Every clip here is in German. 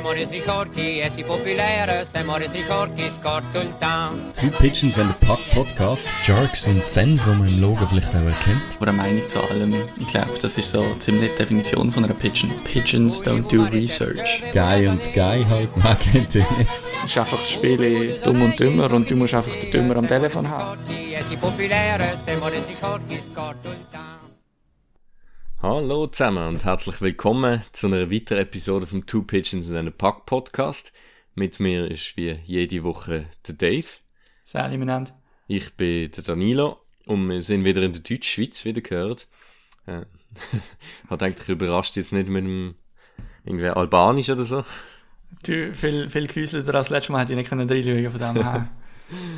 Forti e si popolare, siamo resi forti, scorto il town. Two Pigeons and a Puck Podcast. Jerks und Zens, die man im Logo vielleicht auch erkennt. Eine Meinung zu allem, ich glaube, das ist so ziemlich die Definition von einer Pigeon. Pigeons don't do research. Guy und Guy halt, man kennt ihn nicht. Es ist einfach das Spiel dumm und dümmer und du musst einfach den Dümmer am Telefon haben. Forti e si popolare, siamo resi forti, scorto il town. Hallo zusammen und herzlich willkommen zu einer weiteren Episode vom Two Pigeons and a Puck Podcast. Mit mir ist wie jede Woche der Dave. Sally miteinander. Ich bin der Danilo und wir sind wieder in der Deutschschweiz wieder gehört. Äh, hat eigentlich überrascht jetzt nicht mit dem irgendwie Albanisch oder so. Du, viel, viel gehäuselter als letztes Mal hätte ich nicht können reinschauen von dem her.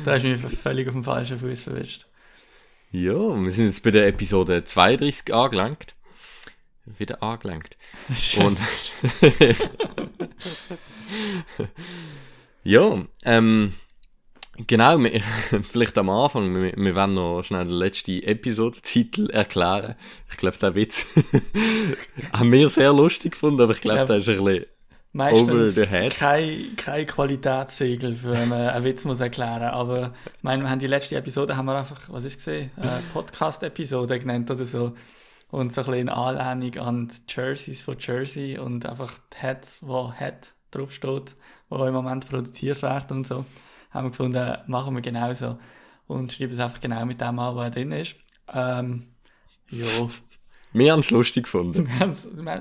da hast du mich völlig auf dem falschen Fuß verwischt. Ja, wir sind jetzt bei der Episode 32 angelangt. Wieder angelangt. Und ja, ähm, genau, wir, vielleicht am Anfang, wir, wir werden noch schnell den letzten Episodentitel erklären. Ich glaube, der Witz haben wir sehr lustig gefunden, aber ich glaube, Ja. der ist ein bisschen Meistens over the head. kein, kein Qualitätssiegel für man einen Witz muss erklären aber ich meine, wir haben die letzte Episode haben wir einfach, was ist gesehen, Podcast-Episode genannt oder so und so ein bisschen in Anlehnung an die Jerseys von Jersey und einfach die Hats, wo Hat draufsteht, wo im Moment produziert werden und so, haben wir gefunden, machen wir genauso und schreiben es einfach genau mit dem an, wo er drin ist. Ähm, ja, Wir haben es lustig gefunden.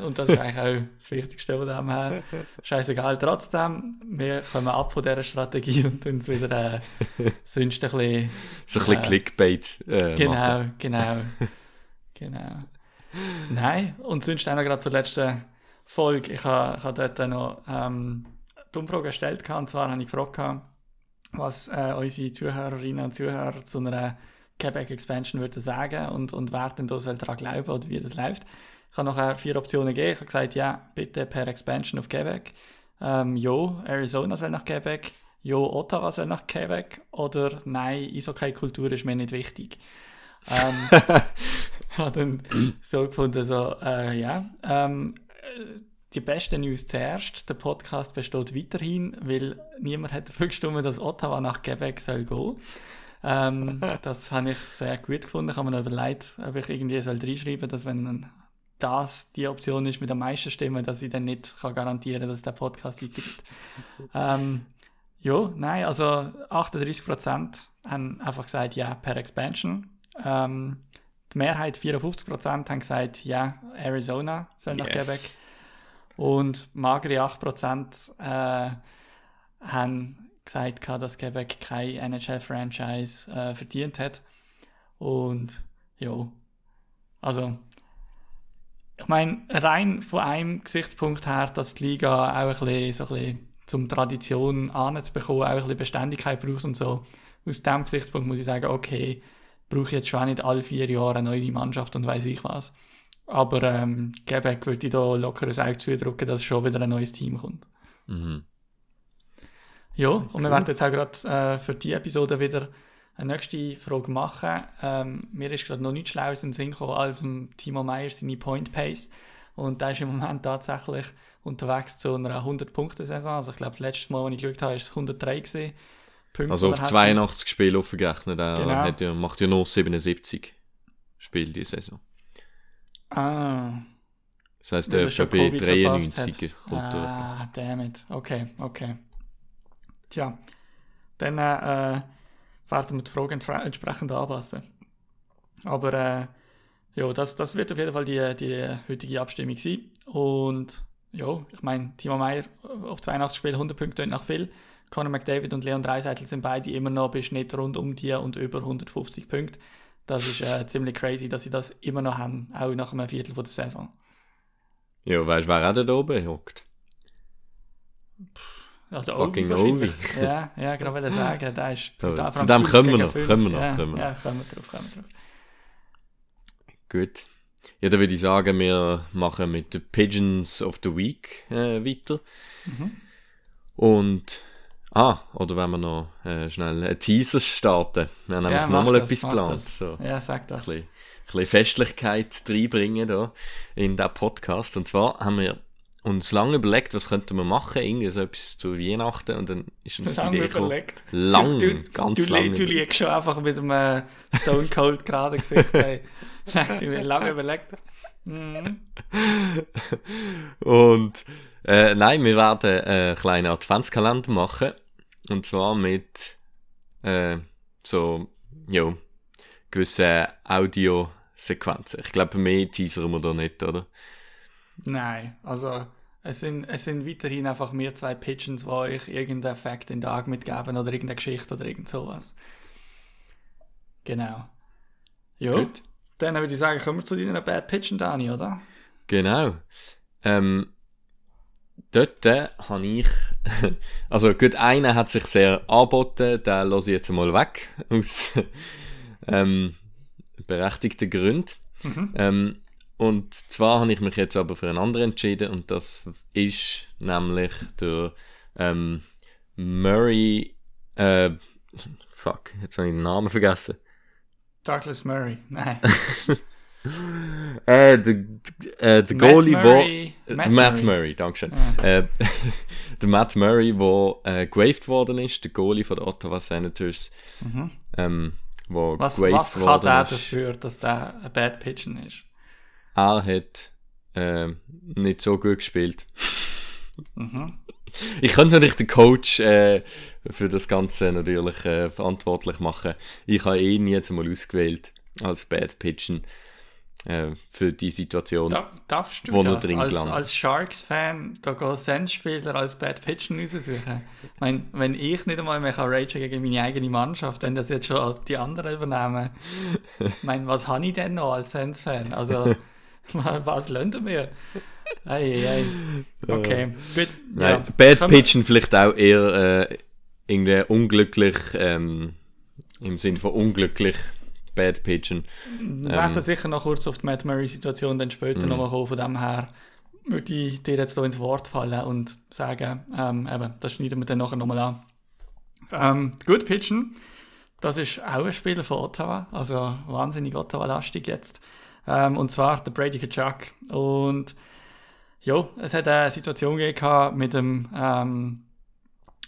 Und das ist eigentlich auch das Wichtigste von dem her. Scheißegal. Trotzdem, wir kommen ab von dieser Strategie und uns wieder äh, sonst ein bisschen. So ein bisschen Ja. Clickbait äh, Genau, machen. genau. genau. Nein, und sonst auch noch gerade zur letzten Folge. Ich habe ich dort noch ähm, die Umfrage gestellt, und zwar habe ich gefragt, was äh, unsere Zuhörerinnen und Zuhörer zu einer Quebec Expansion würden sagen und, und wer denn da soll daran glauben oder wie das läuft. Ich habe nachher vier Optionen gegeben. Ich habe gesagt, ja, bitte per Expansion auf Quebec. Ähm, jo, Arizona soll nach Quebec. Jo, Ottawa soll nach Quebec. Oder nein, Eishockey-Kultur ist mir nicht wichtig. Ähm, habe dann so gefunden, so, äh, ja, ähm, äh, die beste News zuerst. Der Podcast besteht weiterhin, weil niemand hat dafür gestimmt, dass Ottawa nach Quebec soll gehen. Ähm, das habe ich sehr gut gefunden. Ich habe mir noch überlegt, ob ich irgendwie soll reinschreiben dass wenn das die Option ist mit der meisten Stimmen, dass ich dann nicht kann garantieren dass der Podcast weitergeht. ähm, ja, nein, also 38% haben einfach gesagt, ja, per Expansion. Ähm, die Mehrheit, 54%, haben gesagt, ja, Arizona soll nach Yes. Quebec. Und magere 8% äh, haben gesagt, dass Quebec kein NHL-Franchise äh, verdient hat. Und ja, also ich meine, rein von einem Gesichtspunkt her, dass die Liga auch ein bisschen, so ein bisschen zum Tradition anzubekommen, auch ein bisschen Beständigkeit braucht und so. Aus dem Gesichtspunkt muss ich sagen, okay, brauche ich jetzt schon nicht alle vier Jahre eine neue Mannschaft und weiß ich was. Aber ähm, Quebec würde ich da locker ein Auge zudrücken, dass schon wieder ein neues Team kommt. Mhm. Ja, und wir werden jetzt auch gerade äh, für die Episode wieder eine nächste Frage machen. Ähm, mir ist gerade noch nichts Schlaues in den Sinn gekommen als Timo Meyer seine Point Pace. Und der ist im Moment tatsächlich unterwegs zu einer 100-Punkte-Saison. Also ich glaube, das letzte Mal, als ich geschaut habe, war es 103 gewesen. Punkte, Also auf er hat. 82 Spiele aufgerechnet. Er Genau. hat ja, macht ja noch 77 Spiele die Saison. Ah, Das heisst, er ist schon bei Covid verpasst 93 hat. kommt. Ah, damn it. Okay, okay. Tja, dann äh, werden wir die Frage entsprechend anpassen. Aber äh, ja, das, das wird auf jeden Fall die, die heutige Abstimmung sein. Und ja, ich meine, Timo Meyer auf 82 Spiele 100 Punkte nach viel. Conor McDavid und Leon Dreiseitel sind beide immer noch bei Schnitt rund um die und über 150 Punkte. Das ist äh, ziemlich crazy, dass sie das immer noch haben, auch nach einem Viertel von der Saison. Ja, weißt du, wer auch da oben hockt? Ja, der Fucking Ovi. Ja, ja, gerade wollte sagen, der ist brutal. zu dem kommen wir noch, kommen wir noch, Ja, kommen wir ja, kommen wir drauf, kommen wir drauf. Gut. Ja, dann würde ich sagen, wir machen mit den Pigeons of the Week äh, weiter. Mhm. Und, ah, oder wenn wir noch äh, schnell einen Teaser starten. Wir haben Ja, nämlich mach nochmal etwas geplant. So. Ja, sag das. ein bisschen, ein bisschen Festlichkeit reinbringen da in diesen Podcast. Und zwar haben wir uns lange überlegt, was könnten wir machen, irgendwie so etwas zu Weihnachten und dann ist uns die Lange Idee gekommen. überlegt. Lang, du, ganz du, lang. Du liegst schon einfach mit einem Stone Cold gerade Gesicht. Hey. Ich mir lange überlegt. Mhm. Und äh, nein, wir werden einen kleinen Adventskalender machen. Und zwar mit äh, so, ja, gewissen Audiosequenzen. Ich glaube, mehr teasern wir da nicht, oder? Nein, also es sind, es sind weiterhin einfach wir zwei Pigeons, die euch irgendeinen Fact in den Tag mitgeben oder irgendeine Geschichte oder irgend sowas. Genau. Ja, Gut. dann würde ich sagen, kommen wir zu deiner Bad Pigeon, Dani, oder? Genau. Ähm, dort äh, habe ich. also, gut, einer hat sich sehr angeboten, den lasse ich jetzt mal weg. Aus ähm, berechtigten Gründen. Mhm. Ähm, und zwar habe ich mich jetzt aber für einen anderen entschieden und das ist nämlich der ähm, Murray. Äh, fuck, jetzt habe ich den Namen vergessen. Douglas Murray, nein. Äh, der, äh, der Matt Goalie, Murray. wo. Matt Matt, Matt Murray. Murray, dankeschön. Ja. Äh, der Matt Murray, wo äh, gewaved worden ist, der Goalie von der Ottawa Senators, Mhm. ähm, wo Was, gewaved was kann der ist. dafür, dass der ein Bad Pigeon ist? Er hat äh, nicht so gut gespielt. Mhm. Ich könnte natürlich den Coach äh, für das Ganze natürlich äh, verantwortlich machen. Ich habe ihn jetzt mal ausgewählt als Bad Pigeon äh, für die Situation. Da, darfst du Wo das drin als, als Sharks-Fan da gehen Sens-Spieler als Bad Pigeon raussuchen? Ich meine, wenn ich nicht einmal mehr kann ragen gegen meine eigene Mannschaft, wenn das jetzt schon die anderen übernehmen, ich meine, was habe ich denn noch als Sens-Fan? Also, was lernt ihr mir? Ei, ei, ei. Okay, gut. Nein, ja. Bad wir- Pigeon vielleicht auch eher äh, irgendwie unglücklich, ähm, im Sinn von unglücklich Bad Pigeon. Ähm. sicher noch kurz auf die Matt Murray-Situation dann später Mhm. nochmal kommen. Von dem her würde ich dir jetzt hier ins Wort fallen und sagen, ähm, eben, das schneiden wir dann nachher nochmal an. Ähm, gut, Pitchen, das ist auch ein Spieler von Ottawa, also wahnsinnig Ottawa-lastig jetzt. Ähm, und zwar der Brady Kachuk. Und ja, es hat eine Situation gegeben mit dem, ähm,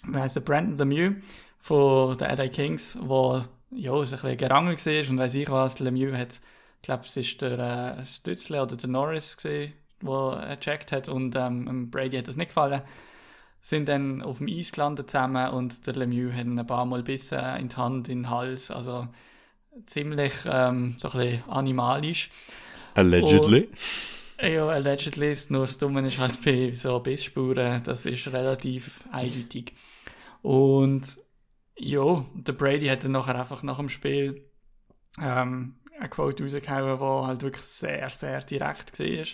wie heißt der, Brandon Lemieux von den LA Kings, wo ja, es ein bisschen gerangelt war und weiss ich was, Lemieux hat, ich glaube, es ist der äh, Stützle oder der Norris gesehen, der gecheckt hat und ähm, Brady hat das nicht gefallen. Sind dann auf dem Eis gelandet zusammen und der Lemieux hat ihn ein paar Mal bissen in die Hand, in den Hals, also ziemlich ähm, so ein bisschen animalisch. Allegedly. Ja, allegedly ist nur das Dumme ist halt bei so Bissspuren, das ist relativ eindeutig. Und ja, der Brady hat dann nachher einfach nach dem Spiel ähm, eine Quote rausgehauen, die halt wirklich sehr, sehr direkt war.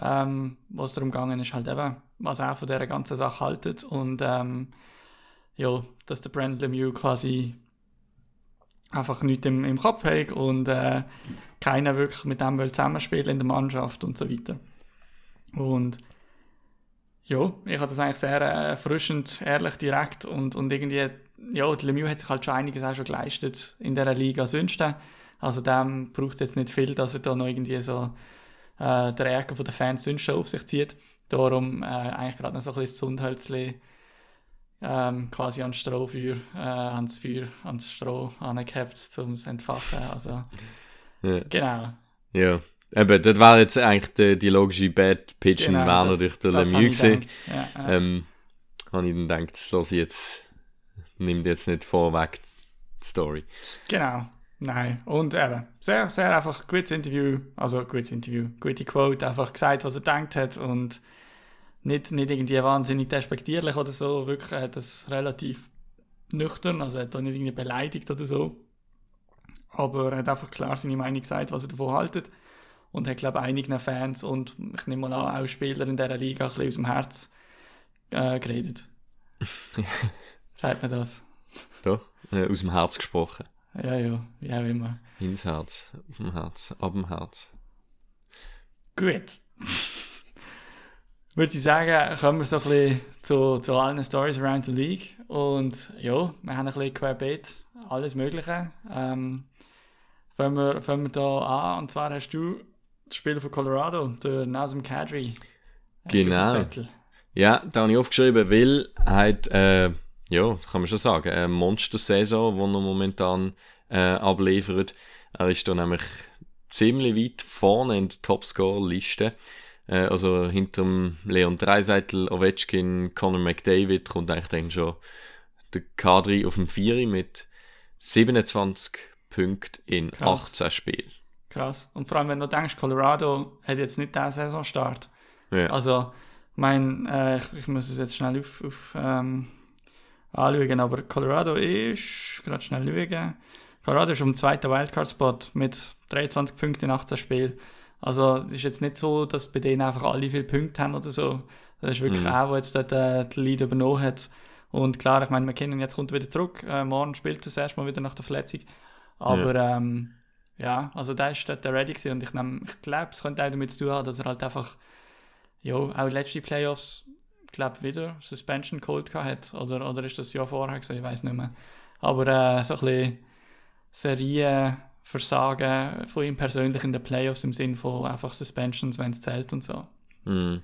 Ähm, was darum gegangen ist, halt eben, was er von dieser ganzen Sache haltet und ähm, ja, dass der Brandon Lemieux quasi einfach nichts im, im Kopf hat und äh, keiner wirklich mit dem will zusammenspielen in der Mannschaft und so weiter. Und ja, ich habe das eigentlich sehr äh, erfrischend, ehrlich, direkt und, und irgendwie, ja, der Lemieux hat sich halt schon einiges auch schon geleistet in dieser Liga sonst. Also dem braucht es jetzt nicht viel, dass er da noch irgendwie so äh, der Ärger von den Fans sonst schon auf sich zieht. Darum äh, eigentlich gerade noch so ein bisschen das Zundhölzli ähm, quasi ans Strohfeuer, äh, ans Feuer, ans Stroh angehabt, um es zu entfachen. Also, Ja. genau. ja. Eben, das war jetzt eigentlich die, die logische Bad Pigeon, genau natürlich der das Lemieux gedacht. Ja, ja. Ähm, habe ich dann gedacht, das lasse ich jetzt, nimmt jetzt nicht vorweg die Story. Genau. Nein. Und eben, sehr, sehr einfach gutes Interview. Also, gutes Interview. Gute Quote. Einfach gesagt, was er gedacht hat und nicht, nicht irgendwie wahnsinnig despektierlich oder so. Wirklich, hat das relativ nüchtern. Also, er hat da nicht irgendwie beleidigt oder so. Aber er hat einfach klar seine Meinung gesagt, was er davon haltet. Und hat, glaube ich, einigen Fans und ich nehme mal an, auch Spieler in dieser Liga ein bisschen aus dem Herz äh, geredet. Sagt man das? Doch, äh, aus dem Herz gesprochen. Ja, ja, wie auch immer. Ins Herz, auf dem Herz, ab dem Herz. Gut. Würde ich sagen, kommen wir so ein bisschen zu, zu allen Stories around the League. Und ja, wir haben ein bisschen querbeet, alles Mögliche. Ähm, fangen, wir, fangen wir da an. Und zwar hast du den Spieler von Colorado, der Nazem Kadri. Genau. Ja, da habe ich aufgeschrieben, weil hat, äh, ja, kann man schon sagen, eine Monster-Saison, die er momentan äh, abliefert. Er ist da nämlich ziemlich weit vorne in der Topscore-Liste. Äh, also hinter Leon Dreiseitel, Ovechkin, Conor McDavid kommt eigentlich dann schon der K3 auf dem 4 mit 27 Punkten in Krass. 18 Spielen. Krass. Und vor allem, wenn du denkst, Colorado hat jetzt nicht den Saisonstart. Ja. Also, mein, äh, ich, ich muss es jetzt schnell auf, auf ähm, anschauen, aber Colorado ist, gerade schnell schauen, Colorado ist um zweiten Wildcard-Spot mit 23 Punkten in 18 Spielen. Also, es ist jetzt nicht so, dass bei denen einfach alle viele Punkte haben oder so. Das ist wirklich Mhm. auch, der jetzt dort äh, die Lead übernommen hat. Und klar, ich meine, McKinnon jetzt kommt wieder zurück. Äh, morgen spielt er das erste Mal wieder nach der Verletzung. Aber ähm, ja, also da ist dort ready gewesen. und ich, nehm- ich glaube, es könnte auch damit zu tun haben, dass er halt einfach, ja, auch letzte Playoffs, ich glaube, wieder Suspension Cold hat. Oder, oder ist das Jahr vorher gewesen, ich weiß nicht mehr. Aber äh, so ein bisschen Serienversagen von ihm persönlich in den Playoffs im Sinn von einfach Suspensions, wenn es zählt und so. Mhm.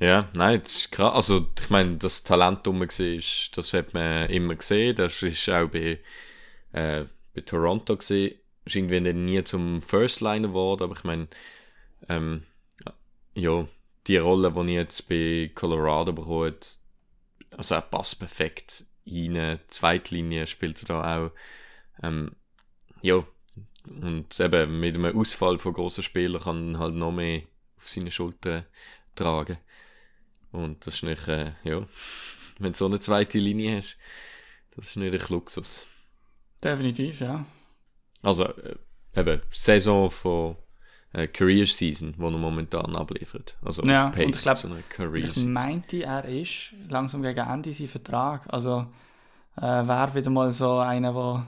Ja, nein, das ist krass. Also, ich meine, das Talent rum war, das hat man immer gesehen. Das ist auch bei, äh, bei Toronto gesehen. Ist irgendwie nie zum First Liner geworden, aber ich meine, ähm, ja, die Rolle, die ich jetzt bei Colorado bekomme, also er passt perfekt rein. Zweitlinie spielt er da auch. Ähm, ja, und eben mit einem Ausfall von grossen Spielern kann er halt noch mehr auf seine Schultern tragen. Und das ist nicht, äh, ja, wenn du so eine zweite Linie hast, das ist nicht ein Luxus. Definitiv, ja. Also, äh, eben, Saison von äh, Career Season, die er momentan abliefert. Also, Ja, auf und ich glaub, zu einer Career Ich Season. meinte, er ist langsam gegen Ende sein Vertrag. Also äh, wäre wieder mal so einer, der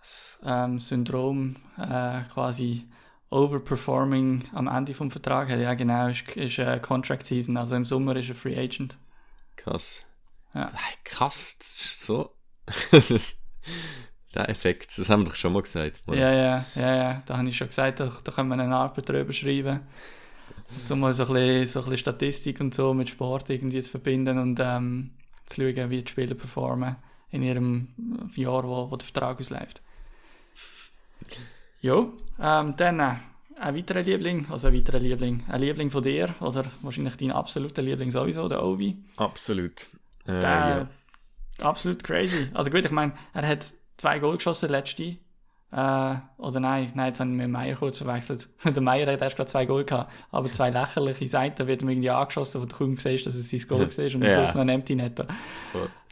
das ähm, Syndrom äh, quasi overperforming am Ende vom Vertrag hat. Ja, genau, ist, ist äh, Contract Season. Also im Sommer ist er Free Agent. Krass. Ja. Krass, so. Der Effekt, das haben wir doch schon mal gesagt. Mann. Ja, ja, ja, ja. Da habe ich schon gesagt, da, da können wir eine Arbeit drüber schreiben. So mal so ein, bisschen, so ein bisschen Statistik und so mit Sport irgendwie zu verbinden und ähm, zu schauen, wie die Spieler performen in ihrem Jahr, wo, wo der Vertrag ausläuft. Jo, ähm, dann äh, ein weiterer Liebling, also ein weiterer Liebling, ein Liebling von dir, oder wahrscheinlich dein absoluter Liebling sowieso, der Ovi. Absolut. Äh, Der, ja. Absolut crazy. Also gut, ich meine, er hat zwei Goal geschossen letzte. Äh, oder nein, nein, jetzt habe ich mit Meier kurz verwechselt. Der Meier hat erst gerade zwei Goal gehabt, aber zwei lächerliche Seiten wird ihm irgendwie angeschossen, wo du kaum siehst, dass es sein Goal war und am Ja. Schluss noch ein Empty. Ja.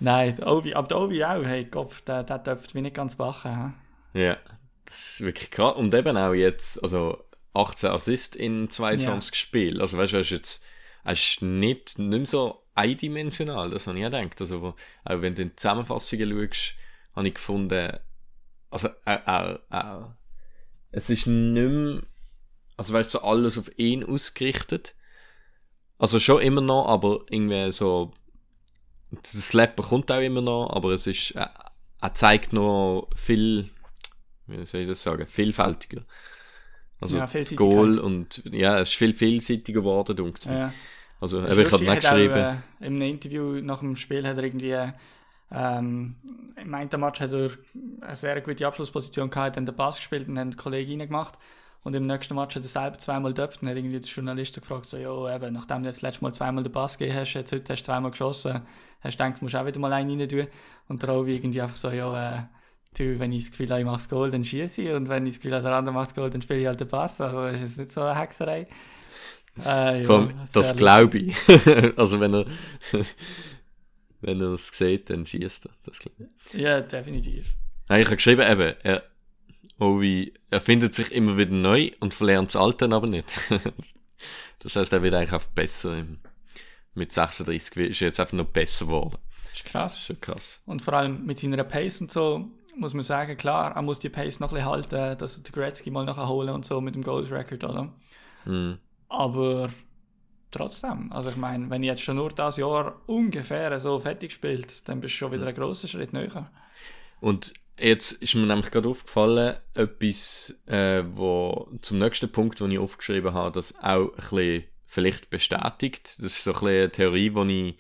Nein, der Ovi, aber der Ovi auch, hey Kopf, der, der dürfte wie nicht ganz bachen. hä? Ja, das ist wirklich krass. Und eben auch jetzt, also 18 Assists in 22 Spielen. Also weißt du, ist jetzt ist nicht, nicht mehr so eindimensional, das habe ich auch gedacht. Also, auch wenn du in die Zusammenfassungen schaust, habe ich gefunden, also er, er, er, es ist nicht mehr, also weißt du, so alles auf ihn ausgerichtet. Also schon immer noch, aber irgendwie so, das Slapper kommt auch immer noch, aber es ist, er, er zeigt noch viel, wie soll ich das sagen, vielfältiger. Also Ja, das. Goal und ja, es ist viel vielseitiger geworden, mir. Ja. Also, eben, ich habe nicht geschrieben. Auch, äh, Im Interview nach dem Spiel hat er irgendwie, ähm, im einen Match hat er eine sehr gute Abschlussposition gehabt, hat dann den Pass gespielt und hat den Kollegen reingemacht. Und im nächsten Match hat er selber zweimal döpft und hat irgendwie der Journalist so gefragt, so, ja, eben, nachdem du jetzt letztes Mal zweimal den Pass gegeben hast, jetzt heute hast du zweimal geschossen, hast du gedacht, du musst auch wieder mal einen rein tun. Und der Ovi irgendwie einfach so, ja, äh, du, wenn ich das Gefühl habe, ich mache das Goal, dann schieße ich. Und wenn ich das Gefühl habe, der andere macht das Goal, dann spiele ich halt den Pass. Also ist es nicht so eine Hexerei. Äh, ja, sehr das glaube ich. also, wenn er, wenn er es sieht, dann schießt er. Das ich. Ja, definitiv. Nein, ich habe geschrieben, eben, er, Ovi, er findet sich immer wieder neu und verlernt das Alte aber nicht. das heißt, er wird eigentlich einfach besser. Mit 36 ist er jetzt einfach noch besser geworden. ist Das krass. ist schon krass. Und vor allem mit seiner Pace und so, muss man sagen, klar, er muss die Pace noch ein bisschen halten, dass er den Gretzky mal nachher holen und so mit dem Goals Record, oder? Mhm. Aber trotzdem, also ich meine, wenn ich jetzt schon nur das Jahr ungefähr so fertig spielt, dann bist du schon wieder einen grossen Schritt näher. Und jetzt ist mir nämlich gerade aufgefallen, etwas, äh, wo zum nächsten Punkt, den ich aufgeschrieben habe, das auch ein bisschen vielleicht bestätigt. Das ist so ein bisschen eine Theorie, die ich,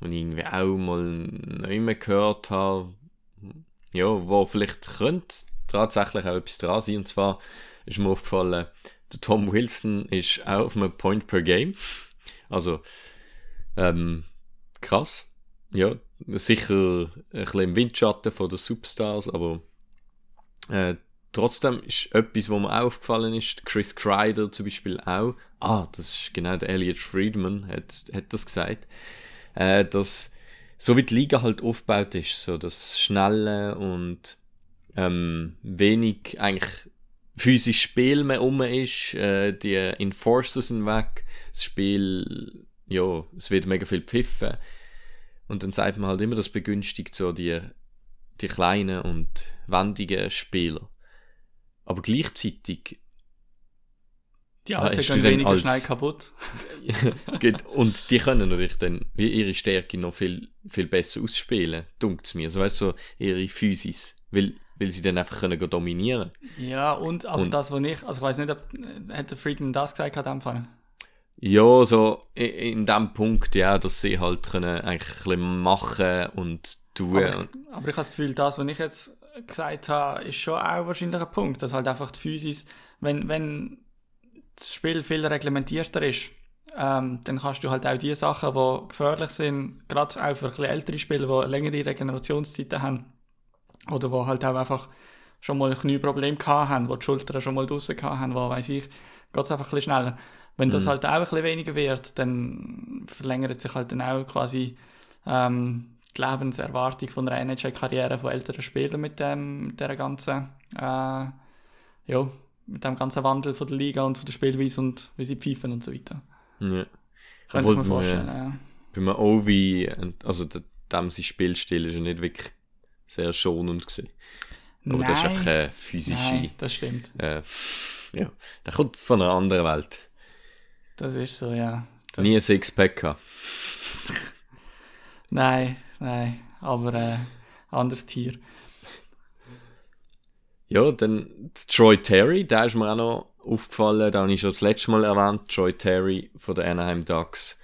die ich irgendwie auch mal nicht mehr gehört habe. Ja, wo vielleicht könnte tatsächlich auch etwas dran sein. Und zwar ist mir aufgefallen, Tom Wilson ist auch auf einem Point per Game. Also, ähm, krass. Ja, sicher ein bisschen im Windschatten von den Superstars, aber äh, trotzdem ist etwas, wo mir aufgefallen ist, Chris Kreider zum Beispiel auch, ah, das ist genau der Elliot Friedman, hat, hat das gesagt, äh, dass so wie die Liga halt aufgebaut ist, so das Schnelle und ähm, wenig eigentlich physisch Spiel mehr um ist, äh, die Enforcers sind weg, das Spiel, ja, es wird mega viel pfiffen und dann sagt man halt immer, das begünstigt so die, die kleinen und wendigen Spieler. Aber gleichzeitig Die Ah, Alten hast gehen weniger als- schnell kaputt. Und die können natürlich dann ihre Stärke noch viel, viel besser ausspielen, dunkt mir. So weißt du, so ihre Physis, weil, weil sie dann einfach können dominieren. Ja, und aber Und- das, was ich, also ich weiß nicht, ob äh, hat der Friedman das gesagt hat am Anfang. Ja, so i- in dem Punkt, ja, dass sie halt können eigentlich ein bisschen machen und tun. Aber, ich, aber ich habe das Gefühl, das, was ich jetzt gesagt habe, ist schon auch wahrscheinlich ein Punkt, dass halt einfach die Physis, wenn, wenn das Spiel viel reglementierter ist, ähm, dann kannst du halt auch die Sachen, die gefährlich sind, gerade auch für ein bisschen ältere Spieler, die längere Regenerationszeiten haben, oder die halt auch einfach schon mal Knieprobleme gehabt haben, wo die Schultern schon mal draussen haben, wo, weiß ich, geht es einfach ein bisschen schneller. Wenn das halt auch ein bisschen weniger wird, dann verlängert sich halt dann auch quasi ähm, die Lebenserwartung von einer NHL-Karriere von älteren Spielern mit dem, mit der ganzen, äh, ja, mit dem ganzen Wandel von der Liga und von der Spielweise und wie sie pfeifen und so weiter. ja. Könnte ich mir vorstellen, ja. Bei einem Ovi, also de- dem sein Spielstil ist ja nicht wirklich sehr schonend gewesen. Aber das ist Nein. auch keine physische, Nein, das stimmt. äh, ja, der kommt von einer anderen Welt. Das ist so, ja. Das, Nie ein Sixpack gehabt. Nein, nein, aber äh, anderes Tier. Ja, dann Troy Terry, der ist mir auch noch aufgefallen, da habe ich schon das letzte Mal erwähnt, Troy Terry von den Anaheim Ducks.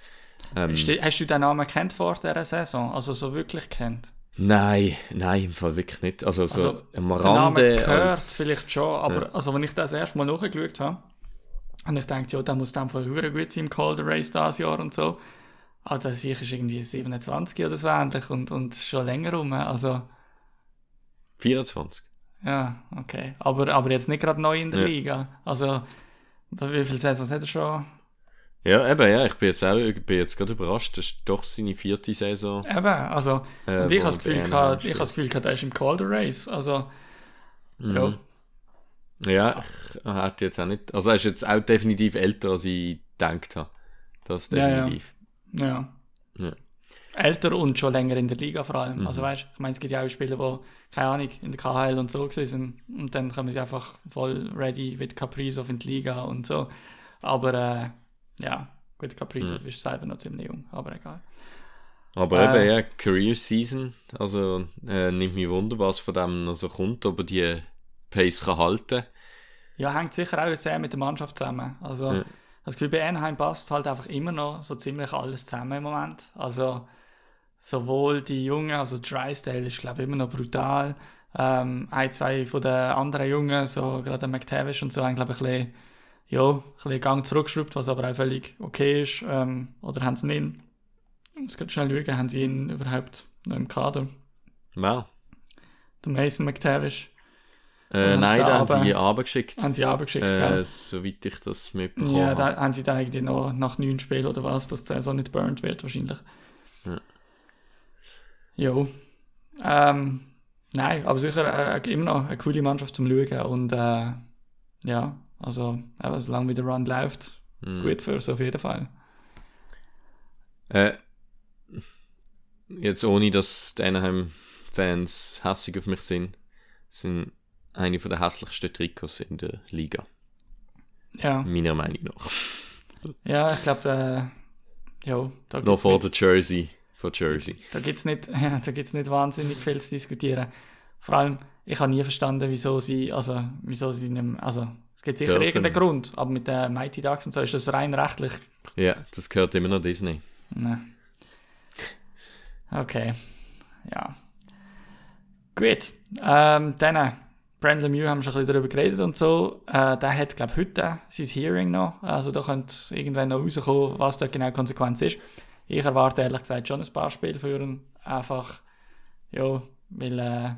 Ähm, Hast du, hast du den Namen kennt vor dieser Saison? Also so wirklich kennt? Nein, nein, im Fall wirklich nicht. Also so Also, am Rande gehört als... vielleicht schon, aber also, wenn ich das erste Mal nachgeschaut habe, und ich dachte, ja, der muss dann voll gut sein im Calder Race dieses Jahr und so. Aber das ich ist irgendwie 27 oder so ähnlich und, und schon länger rum. Also, 24. ja, okay. Aber, aber jetzt nicht gerade neu in der Ja. Liga. Also, wie viele Saisons hat er schon? Ja, eben, ja, ich bin jetzt auch bin jetzt gerade überrascht, das ist doch seine vierte Saison. Eben, also, Äh, und ich habe das Gefühl, gehabt, Anaheim ich habe das Gefühl, gehabt, er ist im Calder Race. Also, ja. Mhm. Ja, ich hätte jetzt auch nicht. Also er ist jetzt auch definitiv älter, als ich gedacht habe. Das Ja, ja. definitiv. Ja. Ja. Älter und schon länger in der Liga vor allem. Mhm. Also weißt ich meine, es gibt ja auch Spieler, die, keine Ahnung, in der KHL und so sind und dann kommen sie einfach voll ready mit Kaprizov in die Liga und so. Aber äh, ja, gut, Kaprizov Mhm. ist selber noch ziemlich jung, aber egal. Aber Äh. eben, ja, Career Season. Also äh, nimmt mich wunder, was von dem noch so kommt, ob er die Pace kann halten Ja, hängt sicher auch sehr mit der Mannschaft zusammen. Also Ja. das Gefühl, bei Anaheim passt halt einfach immer noch so ziemlich alles zusammen im Moment. Also sowohl die Jungen, also Drysdale ist glaube ich immer noch brutal. Ähm, ein, zwei von den anderen Jungen, so gerade McTavish und so, haben glaube ich ein bisschen, ja, ein bisschen Gang zurückgeschraubt, was aber auch völlig okay ist. Ähm, oder haben sie ihn, ich muss gerade schnell schauen, haben sie ihn überhaupt noch im Kader? Ja. Der Mason McTavish Äh, nein, da haben sie die abgeschickt. haben sie abgeschickt, Äh, gell? soweit ich das mitbekommen Ja, habe. da haben sie da irgendwie noch nach neun Spielen oder was, dass die Saison nicht burnt wird wahrscheinlich. Ja. Jo. Ähm, nein, aber sicher äh, immer noch eine coole Mannschaft zum Schauen und äh, ja, also eben, solange wie der Run läuft, Mhm. gut für auf jeden Fall. Äh, jetzt ohne, dass die Anaheim-Fans hässig auf mich sind, sind eine von der hässlichsten Trikots in der Liga. Ja, Meiner Meinung nach. ja ich glaube, äh, ja, Noch vor der Jersey. Von Jersey. Da gibt es nicht, ja, da gibt's nicht wahnsinnig viel zu diskutieren. Vor allem, ich habe nie verstanden, wieso sie, also, wieso sie nicht, mehr- also, Es gibt sicher Dürfen. irgendeinen Grund, aber mit den Mighty Ducks und so ist das rein rechtlich. Ja, das gehört immer noch Disney. Ne. Okay. Ja. Gut. Ähm, dann, Brandon Mew haben wir schon ein bisschen darüber geredet und so. Äh, der hat, glaube ich, heute sein Hearing noch. Also da könnte irgendwann noch rauskommen, was dort genau die Konsequenz ist. Ich erwarte ehrlich gesagt schon ein paar Spiele für ihn. Einfach, ja, weil, äh,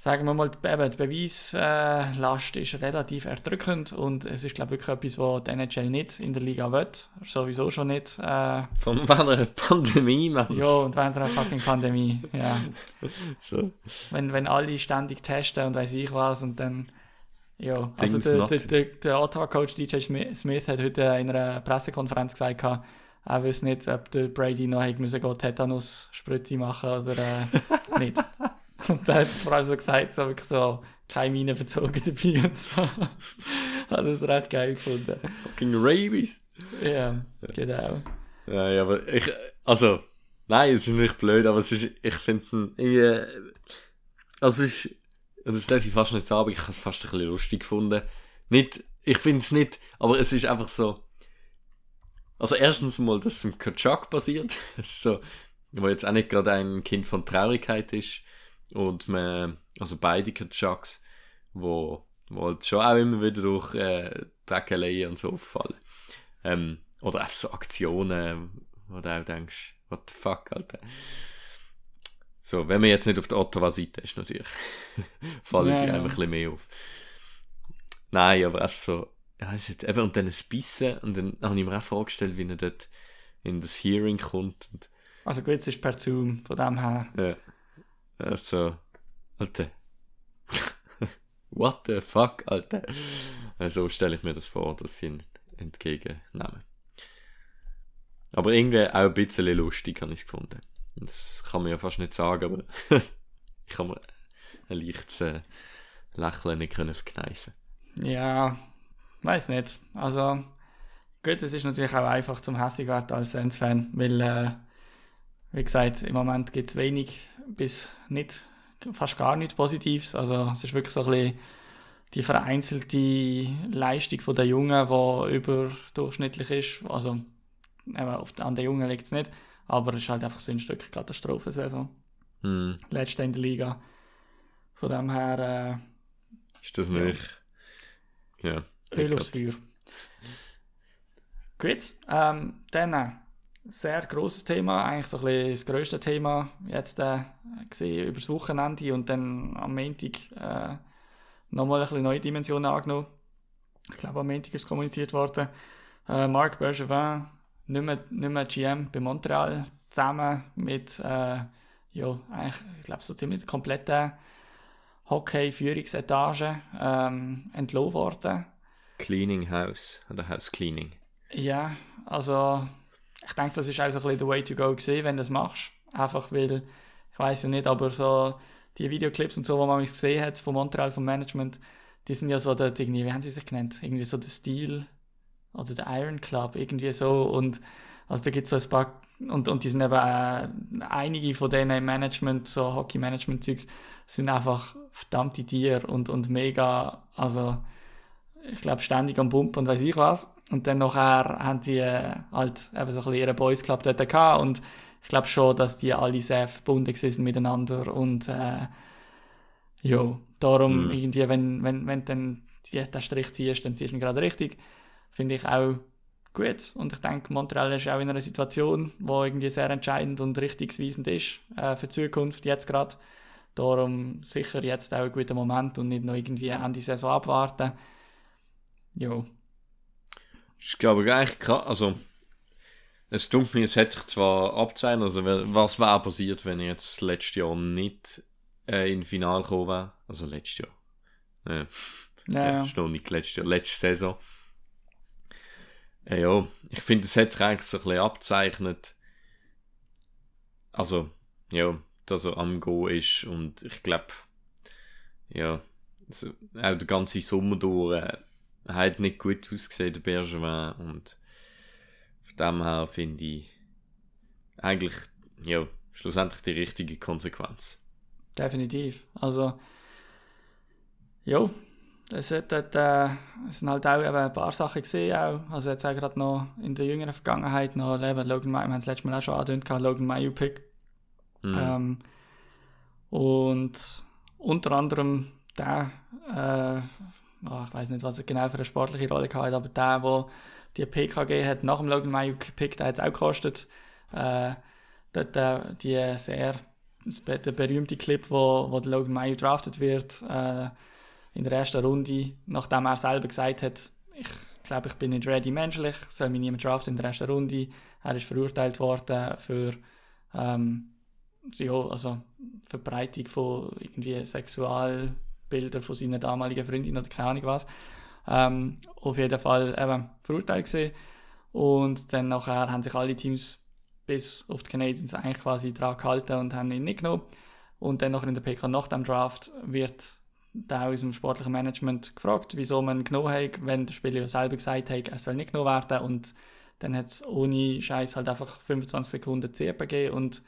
sagen wir mal, die, eben, die Beweislast ist relativ erdrückend und es ist, glaube ich, wirklich etwas, was die NHL nicht in der Liga will. Sowieso schon nicht. Äh, Von einer Pandemie, Mann. ja, und während einer fucking Pandemie, ja. So. Wenn, wenn alle ständig testen und weiß ich was und dann, ja. Also der, der, der, der Ottawa-Coach DJ Smi- Smith hat heute in einer Pressekonferenz gesagt, er wüsste nicht, ob der Brady noch hätte müssen Tetanus-Spritze machen oder äh, nicht. Und er hat vor allem so gesagt, so wirklich so, keine Miene verzogen dabei und so. hat das recht geil gefunden. Fucking Rabies. Ja, genau. Ja, aber ich, also, nein, es ist nicht blöd, aber es ist, ich finde, äh, also es ist, und das darf ich fast nicht sagen, aber ich habe es fast ein bisschen lustig gefunden. Nicht, ich finde es nicht, aber es ist einfach so, also erstens mal, dass es im Kachak passiert, das ist so, wo jetzt auch nicht gerade ein Kind von Traurigkeit ist, und man, also beide Kachaks, wo, wo halt schon auch immer wieder durch äh, Dreckeleien und so auffallen. Ähm, oder einfach so Aktionen, wo du auch denkst, what the fuck, Alter. So, wenn man jetzt nicht auf der Ottawa-Seite ist, natürlich, fallen Ja, die ja. einfach ein bisschen mehr auf. Nein, aber einfach so, ja, hat eben, und dann ein Bissen, und dann habe ich mir auch vorgestellt, wie er dort in das Hearing kommt, und, Also gut, es ist per Zoom, von dem her. ja, also, Alter, what the fuck, Alter. So stelle ich mir das vor, dass sie ihn entgegennehmen. Aber irgendwie auch ein bisschen lustig, habe ich es gefunden. Das kann man ja fast nicht sagen, aber ich kann mir ein leichtes äh, Lächeln nicht können verkneifen. Ja, weiß nicht. Also, gut, es ist natürlich auch einfach zum hässig werden als Sens-Fan, weil, äh, wie gesagt, im Moment gibt es wenig bis nicht, fast gar nichts Positives. Also, es ist wirklich so ein bisschen die vereinzelte Leistung der Jungen, die überdurchschnittlich ist. Also, an den Jungen liegt es nicht, aber es ist halt einfach so ein Stück Katastrophensaison. Hm, Letzte in der Liga. Von dem her, ist das nicht? Ja. äh, Öl aufs Feuer. Gut, ähm, dann äh, sehr grosses Thema, eigentlich so ein bisschen das grösste Thema jetzt äh, gesehen über das Wochenende und dann am Montag äh, nochmal ein bisschen neue Dimensionen angenommen. Ich glaube, am Montag ist kommuniziert worden. Äh, Marc Bergevin, nicht mehr, nicht mehr GM bei Montreal, zusammen mit, äh, ja, eigentlich, ich glaube, so ziemlich der kompletten Hockey-Führungsetage ähm, entlohnt worden. Cleaning House oder House Cleaning. Ja, also ich denke, das ist auch so ein bisschen der Way to go gewesen, wenn du das machst. Einfach weil, ich weiß ja nicht, aber so die Videoclips und so, die man gesehen hat von Montreal, vom Management, die sind ja so dort irgendwie, wie haben sie sich genannt? Irgendwie so der Steel oder der Iron Club, irgendwie so. Und also da gibt es so ein paar, und, und die sind eben äh, einige von denen im Management, so Hockey-Management-Zeugs, sind einfach verdammte Tiere und, und mega, also ich glaube, ständig am Pumpen und weiß ich was. Und dann nachher haben die äh, halt eben so ein bisschen ihren Boys Club dort gehabt und ich glaube schon, dass die alle sehr verbunden sind miteinander und äh, ja, darum Mhm. irgendwie, wenn, wenn, wenn du dann die, den Strich ziehst, dann ziehst du ihn gerade richtig. Finde ich auch gut und ich denke, Montreal ist auch in einer Situation, wo irgendwie sehr entscheidend und richtungsweisend ist äh, für die Zukunft, jetzt gerade. Darum sicher jetzt auch ein guter Moment und nicht noch irgendwie Ende Saison abwarten. Ja, Ich glaube eigentlich, krass, also es tut mir, es hätte sich zwar abzeichnen, also was wäre passiert, wenn er jetzt letztes Jahr nicht äh, in Final gekommen wäre, also letztes Jahr. Äh, ja, ja, ja. ist noch nicht letztes Jahr, letzte Saison. Äh, ja, ich finde, es hat sich eigentlich so ein bisschen abzeichnet. Also, ja, dass er am Go ist und ich glaube, ja, also, auch der ganze Sommer durch äh, hat nicht gut ausgesehen, der Bergevin und von dem her finde ich eigentlich, ja, schlussendlich die richtige Konsequenz. definitiv. Also, ja, es, hat dort, äh, es sind halt auch eben ein paar Sachen gesehen. Auch. Also jetzt auch gerade noch in der jüngeren Vergangenheit noch eben Logan Mayo, wir haben es letztes Mal auch schon angedeutet, Logan Mayo Pick. Mhm. Ähm, und unter anderem der, äh, oh, ich weiß nicht, was er genau für eine sportliche Rolle hatte, aber der, der die PKG hat nach dem Logan Mayo gepickt, der hat es auch gekostet. Äh, dort, äh, die sehr, der berühmte Clip, wo, wo der Logan Mayo drafted wird, äh, in der ersten Runde, nachdem er selber gesagt hat, ich glaube, ich bin nicht ready menschlich, soll mich niemand draften in der ersten Runde. Er ist verurteilt worden für ähm, ja, also Verbreitung von irgendwie Sexualbildern von seiner damaligen Freundin oder keine Ahnung was. Ähm, auf jeden Fall eben verurteilt gesehen. Und dann nachher haben sich alle Teams bis auf die Canadiens eigentlich quasi dran gehalten und haben ihn nicht genommen. Und dann nachher in der PK nach dem Draft wird da aus dem sportlichen Management gefragt, wieso man ihn genommen hat, wenn der Spieler ja selber gesagt hat, er soll nicht genommen werden. Und dann hat es ohne Scheiß halt einfach 25 Sekunden CP gegeben und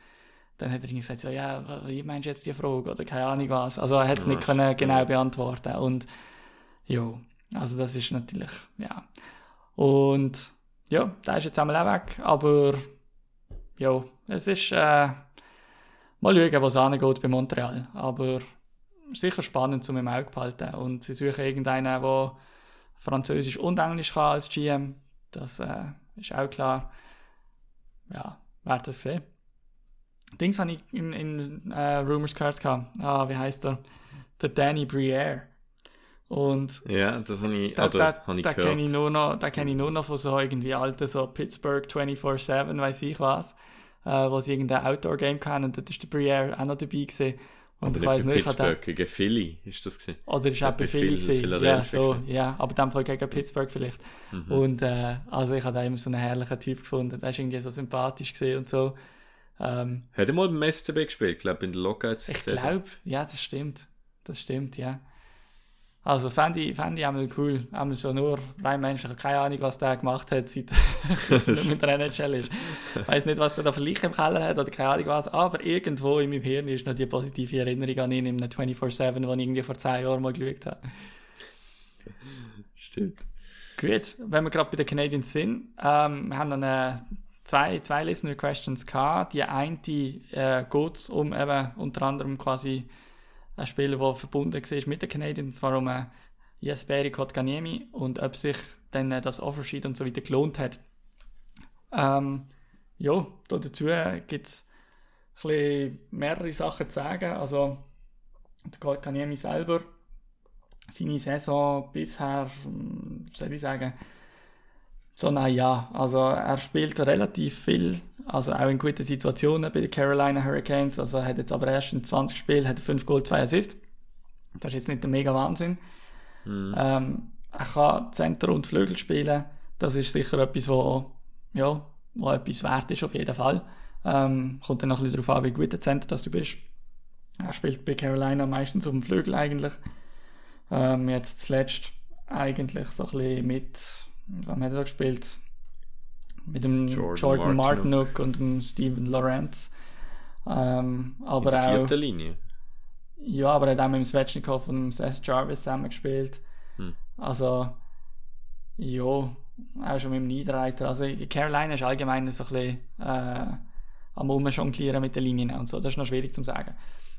dann hat er gesagt, so, ja, wie meinst du jetzt die Frage oder keine Ahnung was. Also er hat es nicht Was? können genau Ja. beantworten und ja, also das ist natürlich, ja. Und ja, der ist jetzt einmal auch weg, aber ja, es ist, äh, mal schauen, wo es angeht bei Montreal, aber sicher spannend zum im Auge behalten und sie suchen irgendeinen, der Französisch und Englisch kann als GM, das äh, ist auch klar. Ja, hat das gesehen? Dings habe ich in, in äh, Rumors gehört. gehabt. Ah, wie heißt er? Der Danny Briere. Und Ja, das habe ich, da, da, habe ich da kenne ich, nur noch- den kenne ich nur noch von so irgendwie alten so Pittsburgh 24-7, weiß ich was, äh, wo sie irgendein Outdoor-Game hatten und dort ist der Briere auch noch dabei gewesen. Und ich Nicht weiß nicht, ich Pittsburgh gegen Philly ist das gewesen. oder ist auch bei Philly Phil- gewesen. Ja, so, ja, aber dem Fall gegen Pittsburgh vielleicht. Mhm. Und äh, also ich habe da immer so einen herrlichen Typ gefunden. Der ist irgendwie so sympathisch gesehen und so. Ähm, Hat er mal beim SCB gespielt, ich glaube in der Lockouts. ich glaube, ja, das stimmt. Das stimmt, ja. Also fände ich, fänd ich einmal cool. Einmal so nur rein menschlich. Keine Ahnung, was der gemacht hat, seit, er mit der NHL ist. Ich weiß nicht, was der da für Leichen im Keller hat oder keine Ahnung was. Aber irgendwo in meinem Hirn ist noch die positive Erinnerung an ihn im 24-7, den ich irgendwie vor 10 Jahren mal geschaut habe. Stimmt. Gut, wenn wir gerade bei den Canadiens sind, ähm, wir haben dann äh, zwei, zwei Listener Questions gehabt. Die eine äh, geht um eben unter anderem quasi einen Spieler, der verbunden war mit den Canadiens, und zwar um äh, Jesperi Kotkaniemi und ob sich dann äh, das Offersheet und so weiter gelohnt hat. Ähm, ja, da dazu gibt es mehrere Sachen zu sagen. Also, Kotkaniemi selber seine Saison bisher, hm, soll ich sagen, so nein, ja. Also er spielt relativ viel, also auch in guten Situationen bei den Carolina Hurricanes. Also er hat jetzt aber erst in 20 Spielen hat er 5 Goal, 2 Assists. Das ist jetzt nicht der mega Wahnsinn. Ähm, er kann Center und Flügel spielen. Das ist sicher etwas, wo, ja, wo etwas wert ist auf jeden Fall. Ähm, kommt dann noch ein bisschen darauf an, wie gut der Center das du bist. Er spielt bei Carolina meistens auf dem Flügel eigentlich. Ähm, jetzt zuletzt eigentlich so ein bisschen mit, wann hat er da gespielt? Mit dem Jordan Jordan, Martinook. Und dem Steven Lorenz. Ähm, In aber der auch, vierten Linie. ja, aber er hat auch mit dem Svechnikov und dem Seth Jarvis zusammengespielt. Hm. Also, ja, auch schon mit dem Niederreiter. Also, Carolina ist allgemein so ein bisschen äh, am Umjonglieren mit den Linien und so. Das ist noch schwierig zu sagen.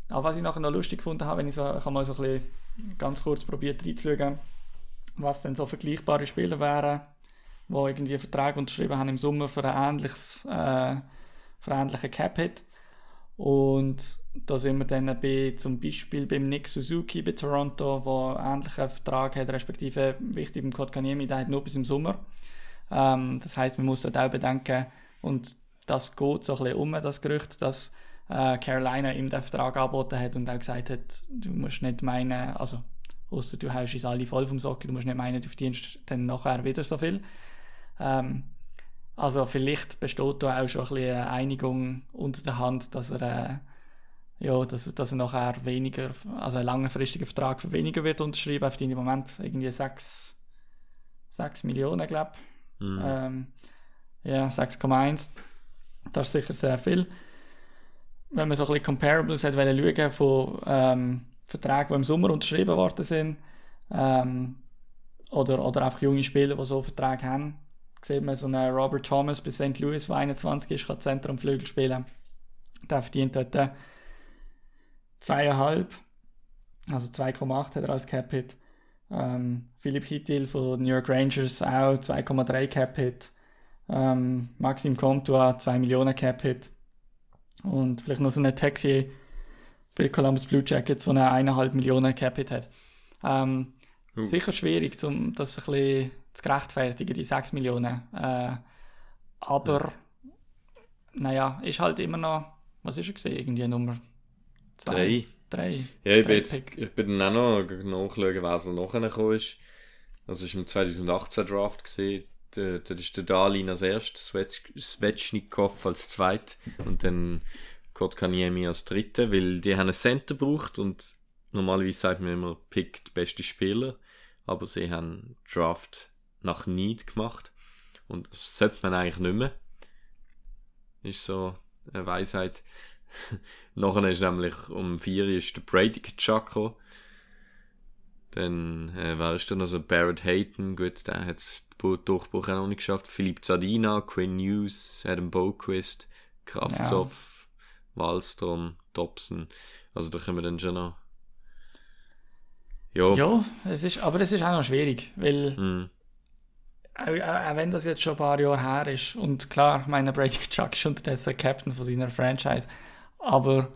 Aber was ich nachher noch lustig gefunden habe, wenn ich so, ich habe mal so ein bisschen ganz kurz probiert reinzuschauen, was denn so vergleichbare Spieler wären, die irgendwie Vertrag unterschrieben haben im Sommer für ein ähnliches, äh, für einen ähnlichen Cap-Hit. Und da sind wir dann bei, zum Beispiel beim Nick Suzuki bei Toronto, der einen ähnlichen Vertrag hat, respektive wichtig beim Kotkaniemi, der hat nur bis im Sommer. Ähm, das heißt, man muss dort auch bedenken, und das geht so ein bisschen um, das Gerücht, dass äh, Carolina ihm den Vertrag angeboten hat und auch gesagt hat, du musst nicht meinen, also außer du hast uns alle voll vom Sockel, du musst nicht meinen, du verdienst dann nachher wieder so viel. Ähm, also vielleicht besteht da auch schon ein bisschen eine Einigung unter der Hand, dass er, äh, ja, dass, dass er nachher weniger, also einen langfristigen Vertrag für weniger wird unterschrieben. Er verdient im Moment irgendwie 6, 6 Millionen, glaube ich. Mhm. Ähm, ja, 6,1. Das ist sicher sehr viel. Wenn man so ein bisschen Comparables hat schauen von ähm, Verträgen, die im Sommer unterschrieben worden sind, Ähm, oder, oder einfach junge Spieler, die so Verträge haben. Sieht man so einen Robert Thomas bei St. Louis, der 21 ist, kann Zentrum Flügel spielen. Der verdient dort zweieinhalb, also 2,8 hat er als Cap-Hit. Ähm, Philipp Hittil von New York Rangers auch 2,3 Cap-Hit. Ähm, Maxim Comtois 2 Millionen Cap-Hit. Und vielleicht noch so eine Texier bei Columbus Blue Jackets, der eine 1,5 Millionen Cap-Hit hat. Ähm, Uh. Sicher schwierig, um das ein bisschen zu gerechtfertigen, die 6 Millionen. Äh, aber, naja, ist halt immer noch, was ist er gesehen? Irgendwie Nummer 2? Drei. Drei. Ja, ich Drei bin, jetzt, Pick. ich bin dann auch noch nachschauen, wer so nachher gekommen ist. Das war im 2018 Draft. Gewesen. Da, da ist der Darlin als erstes, Svechnikov als zweit und dann Kotkaniemi als dritte, weil die haben einen Center gebraucht und normalerweise sagt man immer, pickt beste Spieler, aber sie haben Draft nach Need gemacht und das sollte man eigentlich nicht mehr. Ist so eine Weisheit. Nachher ist nämlich um 4 Uhr ist der Brady gekommen. Dann, äh, wer ist dann also Barrett Hayton, gut, der hat den Durchbruch auch noch nicht geschafft. Philipp Zadina, Quinn News, Adam Boquist, Kraftsov, Wallstrom, Dobson. Also da können wir dann schon noch. Ja. Ja, es ist, aber es ist auch noch schwierig, weil Hm. auch, auch, wenn das jetzt schon ein paar Jahre her ist und klar, ich meine, Brady Chuck ist unterdessen Captain von seiner Franchise, aber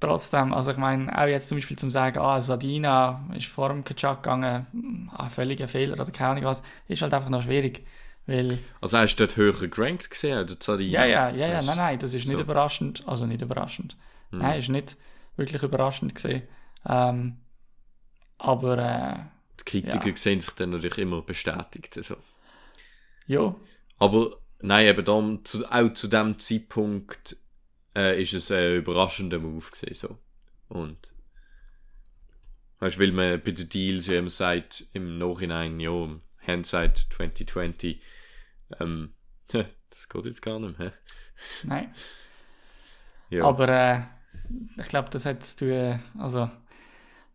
trotzdem, also ich meine, auch jetzt zum Beispiel zum sagen, ah, Sadina ist vor dem Kachak gegangen, ah, völliger Fehler oder keine Ahnung was, ist halt einfach noch schwierig, weil, Also hast du dort höher gerankt gesehen, ja, ja, ja, ja, nein, nein, das ist nicht so. überraschend, also nicht überraschend, Hm. nein, ist nicht wirklich überraschend gesehen, ähm, aber, äh, Die Kritiker Ja. sehen sich dann natürlich immer bestätigt. Also. ja, Aber nein, eben dann, zu, auch zu dem Zeitpunkt äh, ist es ein überraschender Move gewesen, so. Und weißt, du, weil man bei den Deals ja immer sagt, im Nachhinein, ja, Hindsight 2020, ähm, das geht jetzt gar nicht mehr. nein. Ja, Aber äh, ich glaube, das zu tun, also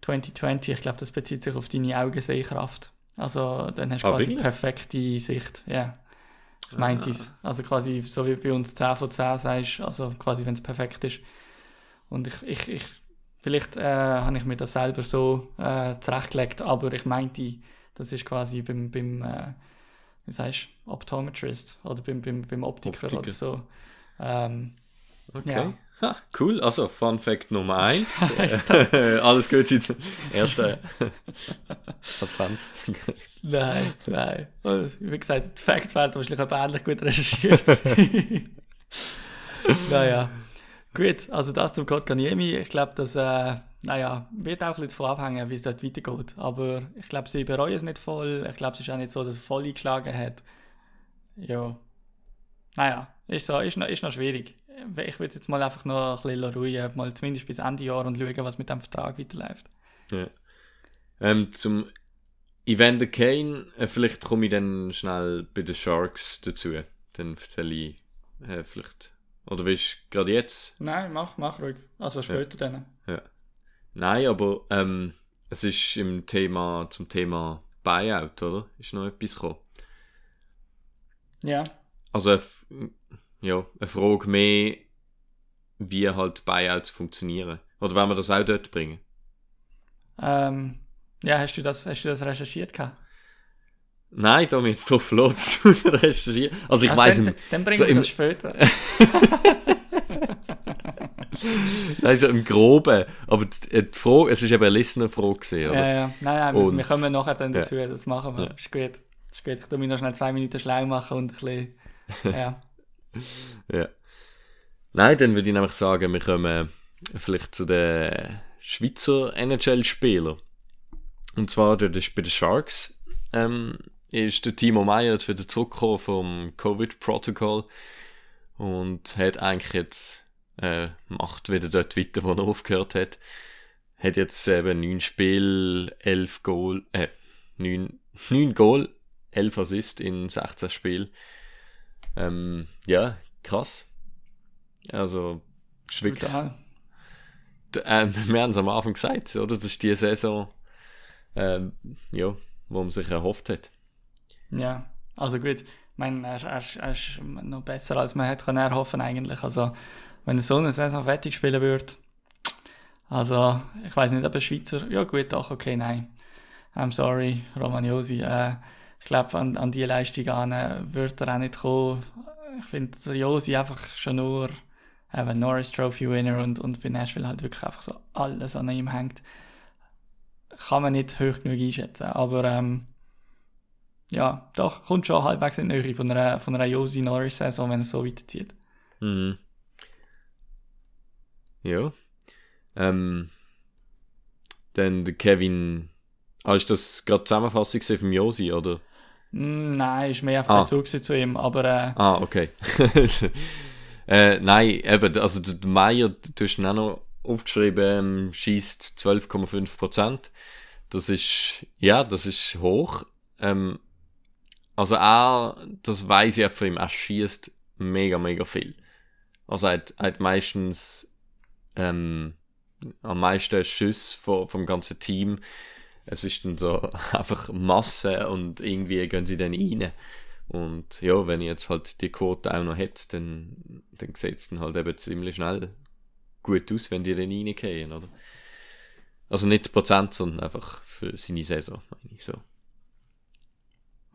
2020, ich glaube, das bezieht sich auf deine Augensehkraft. Also dann hast du Ah, quasi wirklich? perfekte Sicht. Ja. Ich meinte es. Also quasi so wie bei uns 10 von 10 sagst, also quasi wenn es perfekt ist. Und ich, ich, ich vielleicht äh, habe ich mir das selber so äh, zurechtgelegt, aber ich meinte, das ist quasi beim, beim äh, wie sagst du, Optometrist oder beim, beim, beim Optiker, Optiker. oder so. Ähm, okay. ja. Ha, cool, also Fun Fact Nummer 1. Alles gut, jetzt erste Advents. Nein, nein. Also, Wie gesagt, die Facts werden wahrscheinlich auch ähnlich gut recherchiert. naja. Gut, also das zum Code Kaniemi. Ich glaube, das äh, naja, wird auch ein bisschen davon abhängen, wie es dort weitergeht. Aber ich glaube, sie bereuen es nicht voll. Ich glaube, es ist auch nicht so, dass es voll eingeschlagen hat. Ja. Naja, ist, so, ist, noch, ist noch schwierig. Ich würde jetzt mal einfach noch ein bisschen ruhigen, mal zumindest bis Ende Jahr und schauen, was mit dem Vertrag weiterläuft. Ja. Ähm, zum Evander Kane, äh, vielleicht komme ich dann schnell bei den Sharks dazu. Dann erzähle ich äh, vielleicht. Oder willst du gerade jetzt? Nein, mach, mach ruhig. Also später dann. Nein, aber ähm, es ist im Thema, zum Thema Buyout, oder? Ist noch etwas gekommen? Ja. Also, eine ja, eine Frage mehr, wie halt Buyouts funktionieren. Oder wollen wir das auch dort bringen? Ähm, ja, hast du das, hast du das recherchiert gehabt? Nein, da haben wir jetzt drauf los recherchieren. Also, ich Also weiss dann, im, dann bringen so wir das später. also im Groben. Aber die, die Frage, es ist eben eine Listener-Frage ja, ja. Nein, nein, wir, Und- wir kommen nachher dann ja. dazu. Das machen wir. Ja. Ist gut. Ist gut. Ich tu mich noch schnell zwei Minuten schlau machen und ein bisschen. Ja. Ja. Nein, dann würde ich nämlich sagen, wir kommen vielleicht zu den Schweizer NHL-Spielern. Und zwar bei den Sharks ähm, ist der Timo Meyer jetzt wieder zurückgekommen vom Covid-Protokoll und hat eigentlich jetzt äh, macht wieder dort weiter, wo er aufgehört hat. Hat jetzt eben 9 Spiel, 11 Goal, äh, 9, 9 Goal, 11 Assist in 16 Spielen. Ähm, ja, krass. Also. D- ähm, wir haben es am Anfang gesagt, oder? Das ist die Saison, ähm, ja, wo man sich erhofft hat. Ja, also gut. Ich meine, er, er, er ist noch besser, als man hätte können erhoffen eigentlich. Also, wenn er so eine Saison fertig spielen würde, also, ich weiß nicht, ob ein Schweizer, ja gut, doch, okay, nein. I'm sorry, Romagnosi. Äh, ich glaube, an, an die Leistung an äh, würde er auch nicht kommen. Ich finde, Josi einfach schon nur eben Norris Trophy Winner und, und bei Nashville halt wirklich einfach so alles an ihm hängt. Kann man nicht hoch genug einschätzen, aber ähm, ja, doch, kommt schon halbwegs in die Nähe von einer, von einer Josi Norris Saison, wenn er so weiterzieht. Mhm. Ja. Ähm, dann der Kevin. Ah, ist das gerade Zusammenfassung vom Josi, oder? Mm, nein, ist mehr einfach Ah. Bezug zu ihm, aber äh, Ah, okay. äh, nein, eben, also der der Meier, du hast ihn auch noch aufgeschrieben, ähm, schießt 12,5%. Das ist, ja, das ist hoch. Ähm, also er, das weiß ich auch von ihm, er schießt mega, mega viel. Also er hat, er hat meistens ähm, am meisten Schüsse vom, vom ganzen Team. Es ist dann so einfach Masse und irgendwie gehen sie dann rein. Und ja, wenn ich jetzt halt die Quote auch noch hätte, dann, dann sieht es dann halt eben ziemlich schnell gut aus, wenn die dann reingehen, oder? Also nicht Prozent, sondern einfach für seine Saison, meine ich so.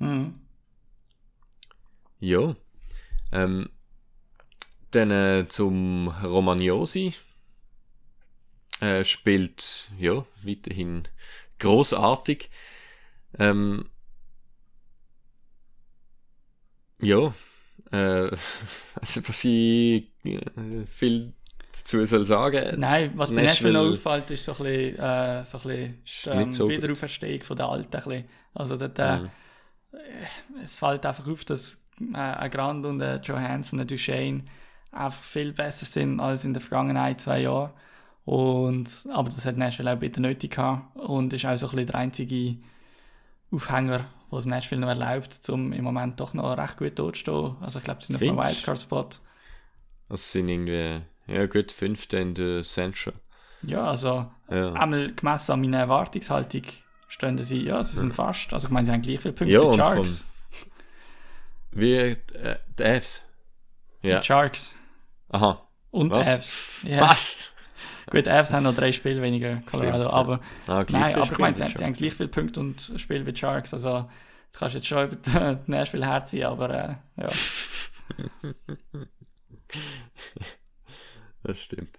hm, Ja. Ähm, dann äh, zum Romagnosi. Äh, spielt, ja, weiterhin großartig. Ähm, ja, äh, also was ich äh, viel dazu soll sagen. Nein, was bei Nashville noch Nashville- auffällt, ist so ein bisschen, äh, so ein bisschen die Nicht ähm, so. Wiederauferstehung von der Alten. Ein bisschen. Also dort, äh, Mhm. es fällt einfach auf, dass äh, ein Grand und ein Johansson, ein Duchesne einfach viel besser sind als in den vergangenen zwei Jahren. Und, aber das hat Nashville auch bitte nötig gehabt und ist auch so ein bisschen der einzige Aufhänger, was Nashville noch erlaubt, um im Moment doch noch recht gut dort zu stehen. Also ich glaube, sie sind auf einem Findest? Wildcard-Spot. Das sind irgendwie, ja gut, fünfte in der Central. Ja, also Ja. einmal gemessen an meiner Erwartungshaltung stehen sie, ja, sie sind fast, also ich meine, sie haben gleich viele Punkte Ja, die und Sharks. Wie, äh, die Avs. Ja. Die Sharks Aha. und Was? die Avs. Ja. Was? Gut, Avs haben noch drei Spiele weniger, Colorado, Stimmt, ja. aber Ah, gleich nein, aber ich meine, sie, haben- die haben gleich viele Punkte und Spiele wie die Sharks, also du kannst jetzt schon über die Nashville herziehen, aber äh, ja. Das stimmt.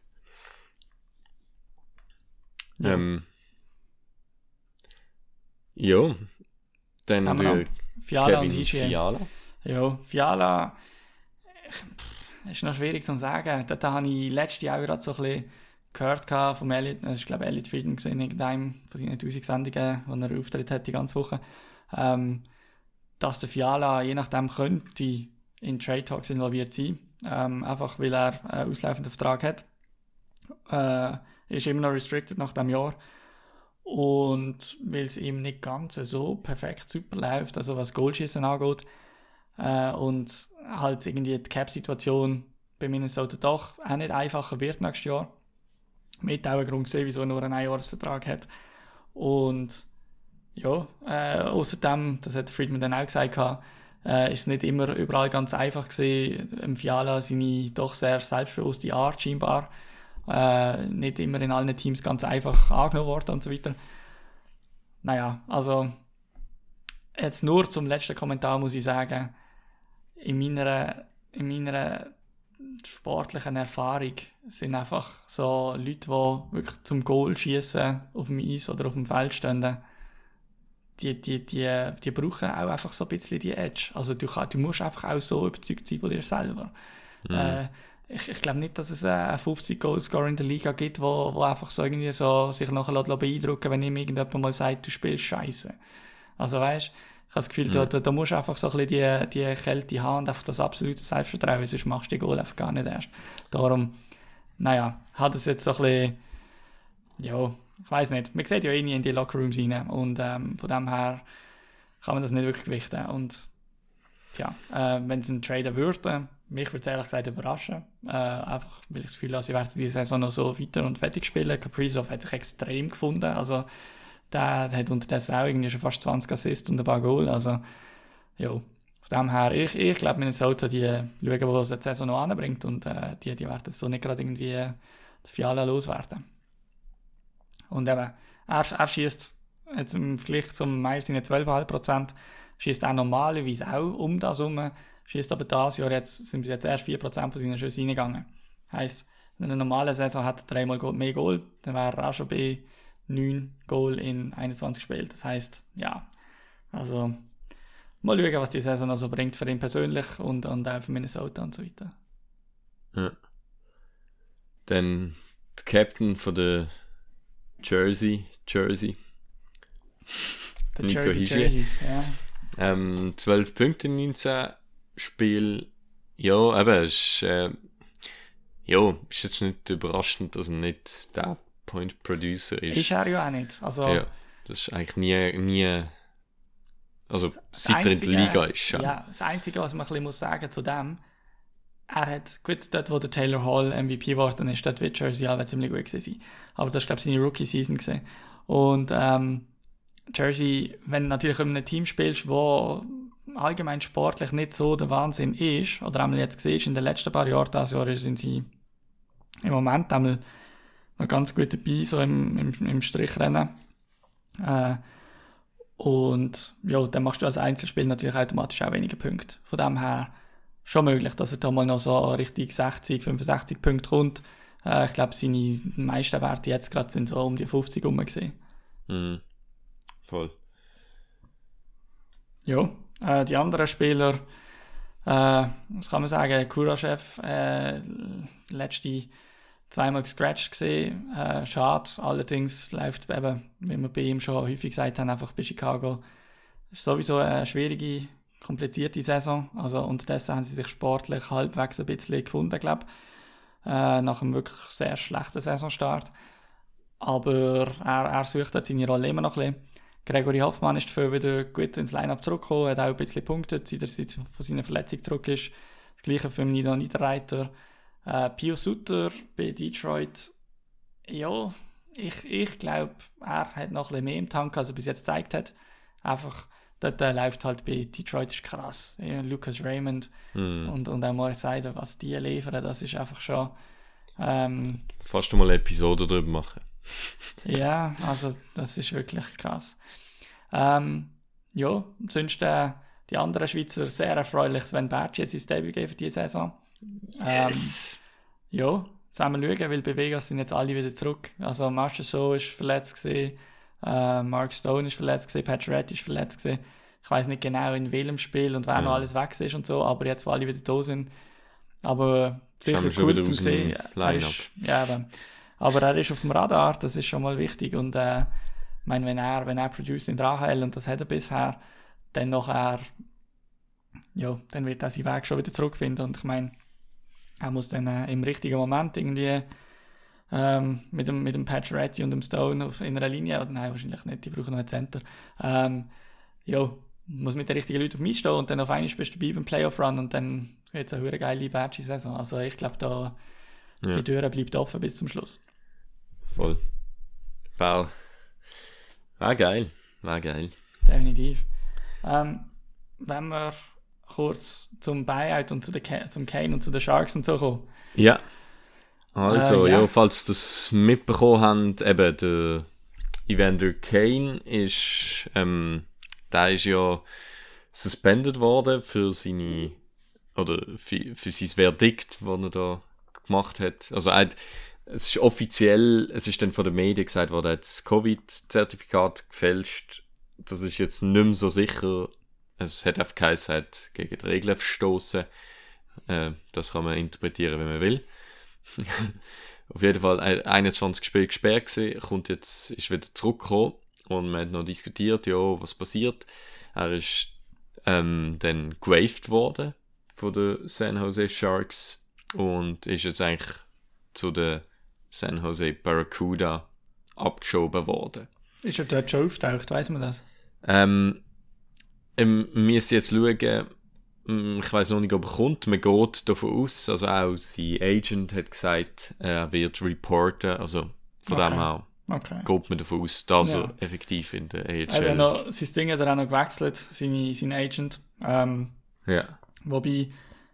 Ja. Ähm, ja. Dann noch? Fiala und Kevin Hygien. Fiala. Ja, Fiala ist noch schwierig zu sagen. Dort habe ich letztes Jahr gerade so ein bisschen gehört vom Elliot, das ist glaube Elliot Friedman gewesen, in irgendeinem von seinen 1000 Sendungen, wo er Auftritt hat die ganze Woche, ähm, dass der Fiala je nachdem könnte in Trade Talks involviert sein, ähm, einfach weil er einen auslaufenden Vertrag hat. Äh, ist immer noch restricted nach dem Jahr. Und weil es ihm nicht ganz so perfekt super läuft, also was Goalschießen angeht, äh, und halt irgendwie die Cap-Situation bei Minnesota doch auch nicht einfacher wird nächstes Jahr. Mit auch ein Grund gesehen, wieso er nur einen Einjahresvertrag hat. Und ja, äh, außerdem, das hat Friedman dann auch gesagt, äh, ist es nicht immer überall ganz einfach gewesen, Fiala seine doch sehr selbstbewusste Art scheinbar äh, nicht immer in allen Teams ganz einfach angenommen worden und so weiter. Naja, also jetzt nur zum letzten Kommentar muss ich sagen, in meiner, in meiner sportlichen Erfahrung sind einfach so Leute, die wirklich zum Goal schießen auf dem Eis oder auf dem Feld stehen, die, die, die, die brauchen auch einfach so ein bisschen die Edge. Also du, kann, du musst einfach auch so überzeugt sein von dir selber. Äh, ich, ich glaube nicht, dass es einen 50 Goalscorer in der Liga gibt, wo, wo einfach so irgendwie so sich nachher lässt beeindrucken wenn ihm irgendjemand mal sagt, du spielst scheiße. Also weißt ich habe das Gefühl, da, da, da musst du einfach so ein bisschen die, die Kälte haben und einfach das absolute Selbstvertrauen, sonst machst du die Goal einfach gar nicht erst. Darum, naja, hat es jetzt so ein bisschen, ja, ich weiß nicht, man sieht ja eh nie in die Lockerrooms rein und ähm, von dem her kann man das nicht wirklich gewichten und tja, äh, wenn es ein Trader würde, mich würde es ehrlich gesagt überraschen, äh, einfach weil ich das Gefühl habe, sie werden die Saison noch so weiter und fertig spielen. Kaprizov hat sich extrem gefunden, also der hat unterdessen auch irgendwie schon fast 20 Assists und ein paar Goal. Also, ja, von dem her, ich, ich glaube, Minnesota, die schauen, wo es die Saison noch anbringt und äh, die, die werden so nicht gerade irgendwie die Fiala loswerden. Und eben, er, er schießt jetzt im Vergleich zum Meier seine 12,5%, schießt auch normalerweise auch um das herum, schießt aber das Jahr jetzt, sind jetzt erst 4% von seinen Schüssen reingegangen. Heißt, in einer normalen Saison hat er dreimal mehr Goal, dann wäre er auch schon bei 9 Goal in 21 Spielen. Das heißt, ja, also mal schauen, was die Saison noch so bringt für ihn persönlich und, und auch für Minnesota und so weiter. Ja. Dann der Captain von der Jersey, Jersey. Der Nico Jersey. Jerseys, ja. Ähm, 12 Punkte in 19 Spiel. Ja, eben, es ist, äh, ja, ist jetzt nicht überraschend, dass er nicht der Point Producer ist. Ist er ja auch nicht. Also, ja, das ist eigentlich nie, nie, also seit er in der Liga ist. Ja. Ja, das Einzige, was man ein muss sagen zu dem, er hat, gut, dort wo der Taylor Hall MVP geworden ist, dort wird Jersey alle ziemlich gut gewesen. Aber das war, glaube ich, seine Rookie-Season gesehen. Und ähm, Jersey, wenn du natürlich in einem Team spielst, wo allgemein sportlich nicht so der Wahnsinn ist, oder einmal jetzt gesehen in den letzten paar Jahren, dieses Jahr sind sie im Moment einmal noch ganz gut dabei, so im, im, im Strichrennen. Äh, und ja, dann machst du als Einzelspiel natürlich automatisch auch weniger Punkte. Von dem her schon möglich, dass er da mal noch so richtig 60, 65 Punkte kommt. Äh, ich glaube, seine meisten Werte jetzt gerade sind so um die 50 rum gesehen. Mhm. Voll. Ja, äh, die anderen Spieler, äh, was kann man sagen, Kurachev, äh, letzte zweimal gescratcht gesehen, äh, schade, allerdings läuft eben, wie wir bei ihm schon häufig gesagt haben, einfach bei Chicago, ist sowieso eine schwierige, komplizierte Saison, also unterdessen haben sie sich sportlich halbwegs ein bisschen gefunden, glaube ich, äh, nach einem wirklich sehr schlechten Saisonstart, aber er, er sucht seine Rolle immer noch ein bisschen. Gregory Hoffmann ist dafür wieder gut ins Line-Up zurückgekommen, hat auch ein bisschen punktet, seit er von seiner Verletzung zurück ist. Das gleiche für Nino Niederreiter. Äh, Pio Sutter bei Detroit, ja, ich, ich glaube, er hat noch ein bisschen mehr im Tank, als er bis jetzt gezeigt hat. Einfach, dort äh, läuft halt bei Detroit ist krass. Ja, Lucas Raymond Mhm. und, und auch Morris Seider, was die liefern, das ist einfach schon... Ähm, Fast mal eine Episode darüber machen. ja, also das ist wirklich krass. Ähm, ja, sonst äh, die anderen Schweizer sehr erfreulich, Sven Bertsch jetzt sein Debüt gegeben für diese Saison. Ähm, ja, wir schauen, weil bei Vegas sind jetzt alle wieder zurück. Also Master So ist verletzt gewesen, äh, Mark Stone ist verletzt gewesen, Pat Red ist verletzt gewesen. Ich weiß nicht genau in welchem Spiel und wer Mhm. noch alles weg ist und so, aber jetzt, wo alle wieder da sind. Aber sicher cool zu sehen. Er ist, ja, aber er ist auf dem Radar, das ist schon mal wichtig und äh, ich meine, wenn er, wenn er produced in der AHL und das hat er bisher, dann nachher, ja, dann wird er seinen Weg schon wieder zurückfinden und ich meine, er muss dann äh, im richtigen Moment irgendwie ähm, mit dem, mit dem Patch Ratty und dem Stone auf, in einer Linie, oder nein, wahrscheinlich nicht, die brauchen noch einen Center, ähm, ja, muss mit den richtigen Leuten auf mich stehen und dann auf einmal bist du dabei beim Playoff-Run und dann wird es eine hure geile Badge-Saison. Also ich glaube, da Ja. die Tür bleibt offen bis zum Schluss. Voll. War, war geil. War geil. Definitiv. Ähm, wenn wir kurz zum Buyout und zu der zum Kane und zu den Sharks und so kommen. Ja. Also, Äh, ja. ja. falls das mitbekommen habt, eben der Evander Kane ist, ähm, der ist ja suspended worden für seine, oder für, für sein Verdikt, das er da gemacht hat. Also, er hat, es ist offiziell, es ist dann von den Medien gesagt worden, er hat das Covid-Zertifikat gefälscht. Das ist jetzt nicht mehr so sicher. Es hat geheißen, er hat gegen die Regeln verstoßen. Äh, das kann man interpretieren, wenn man will. Auf jeden Fall ein- 21 Spiele gesperrt gewesen, kommt jetzt, ist wieder zurückgekommen und man hat noch diskutiert, ja, was passiert. Er ist ähm, dann gewaved worden von den San Jose Sharks und ist jetzt eigentlich zu den San Jose Barracuda abgeschoben worden. Ist er dort schon auftaucht, weiß man das? Ähm, ähm, müssen jetzt schauen, ähm, ich weiß noch nicht, ob er kommt. Man geht davon aus, also auch sein Agent hat gesagt, er wird reporten, also von Okay. dem her Okay. geht man davon aus, dass Ja. er effektiv in der Er AHL. noch, sein Ding hat er auch noch gewechselt, seine, sein Agent. Ähm, Ja. wobei,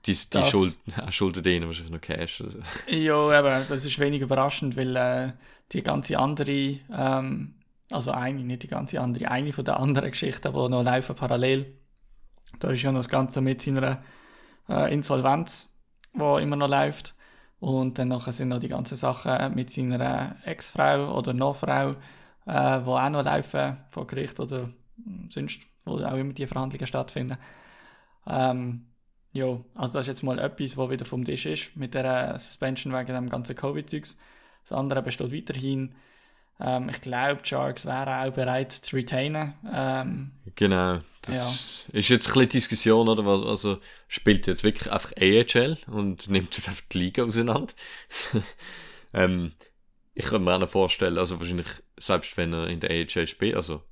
Die, die Das- Schuld, er schuldet ihnen wahrscheinlich noch Cash. Also. ja, eben, das ist wenig überraschend, weil äh, die ganze andere, ähm, also eine, nicht die ganze andere, eine von den anderen Geschichten, die noch laufen parallel, da ist ja noch das Ganze mit seiner äh, Insolvenz, die immer noch läuft. Und dann nachher sind noch die ganzen Sachen mit seiner Ex-Frau oder Noch-Frau, äh, die auch noch laufen vor Gericht oder mm, sonst, wo auch immer die Verhandlungen stattfinden. Ähm, ja, also das ist jetzt mal etwas, was wieder vom Tisch ist, mit der Suspension wegen dem ganzen Covid-Zeugs. Das andere besteht weiterhin. Ähm, ich glaube, die Sharks wären auch bereit zu retainen. Ähm, Genau. Das ist jetzt ein bisschen Diskussion, oder? Was, also spielt jetzt wirklich einfach AHL und nimmt jetzt einfach die Liga auseinander. ähm, ich kann mir auch noch vorstellen, also wahrscheinlich, selbst wenn er in der AHL spielt, also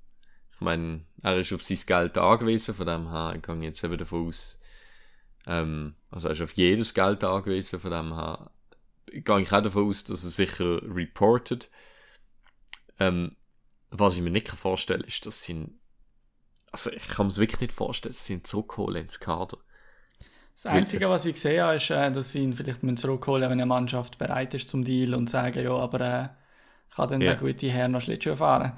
ich meine, er ist auf sein Geld angewiesen, von dem her gehe ich jetzt eben davon aus, ähm, also er ist auf jedes Geld angewiesen, von dem her gehe ich auch davon aus, dass er sicher reportet. Ähm, was ich mir nicht vorstellen kann, ist, dass sie also ich kann mir es wirklich nicht vorstellen, sie sind zurückholen ins Kader. das Einzige, was ich gesehen habe, ist, äh, dass sie ihn vielleicht müssen zurückholen wenn eine Mannschaft bereit ist zum Deal und sagen, ja, aber äh, kann dann Ja. der gute Herr noch Schlittschuh fahren.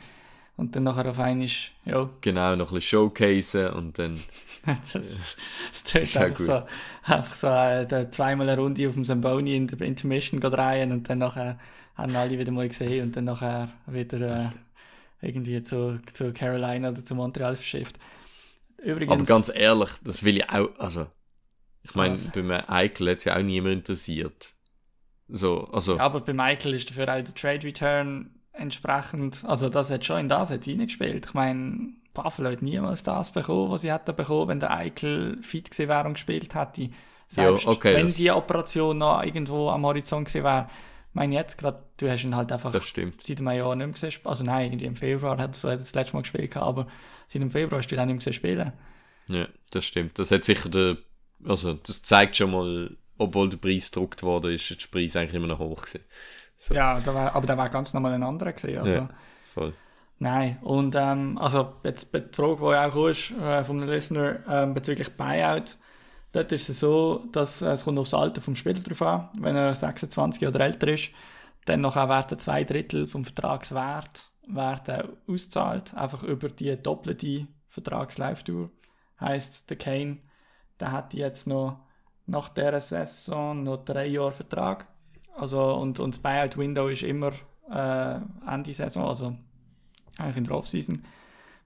Und dann nachher auf einmal, ja, Genau, noch ein bisschen showcasen und dann, das, ist- das Ist einfach gut. so, einfach so äh, zweimal eine Runde auf dem Zamboni in der Intermission rein und dann nachher haben alle wieder mal gesehen und dann nachher wieder äh, irgendwie zu, zu Carolina oder zu Montreal verschifft. Übrigens, aber ganz ehrlich, das will ich auch, also, ich meine, Was? bei mir Eichel hat es ja auch niemand interessiert. So, also, Ja, aber bei Michael ist dafür auch der Trade Return entsprechend, also das hat schon in das jetzt reingespielt. Ich meine, Buffalo hat niemals das bekommen, was sie hätten bekommen, wenn der Eichel fit gewesen wäre und gespielt hätte. Selbst okay, wenn die Operation noch irgendwo am Horizont gewesen wäre. Ich meine jetzt gerade, du hast ihn halt einfach das stimmt. seit einem Jahr nicht mehr gesehen. Also nein, irgendwie im Februar hat er das letzte Mal gespielt, gehabt, aber seit dem Februar hast du ihn auch nicht mehr gesehen spielen. Ja, das stimmt. Das hat sicher der, also, das zeigt schon mal, obwohl der Preis gedruckt worden ist, ist der Preis eigentlich immer noch hoch gewesen. So. Ja, da war, aber der war ganz normal ein anderer gewesen. Also. Ja. Voll. Nein, und ähm, also jetzt die Frage, die auch ist, äh, von einem Listener ähm, bezüglich Buyout, dort ist es so, dass äh, es kommt aufs Alter vom Spieler drauf an. Wenn er 26 oder älter ist, dann nachher werden zwei Drittel vom Vertragswert werden ausgezahlt, einfach über die doppelte Vertragslaufdauer. Heißt, der Kane, der hat jetzt noch nach dieser Saison noch drei Jahre Vertrag. Also, und, und das Buyout-Window ist immer äh, Ende Saison, also eigentlich in der Offseason.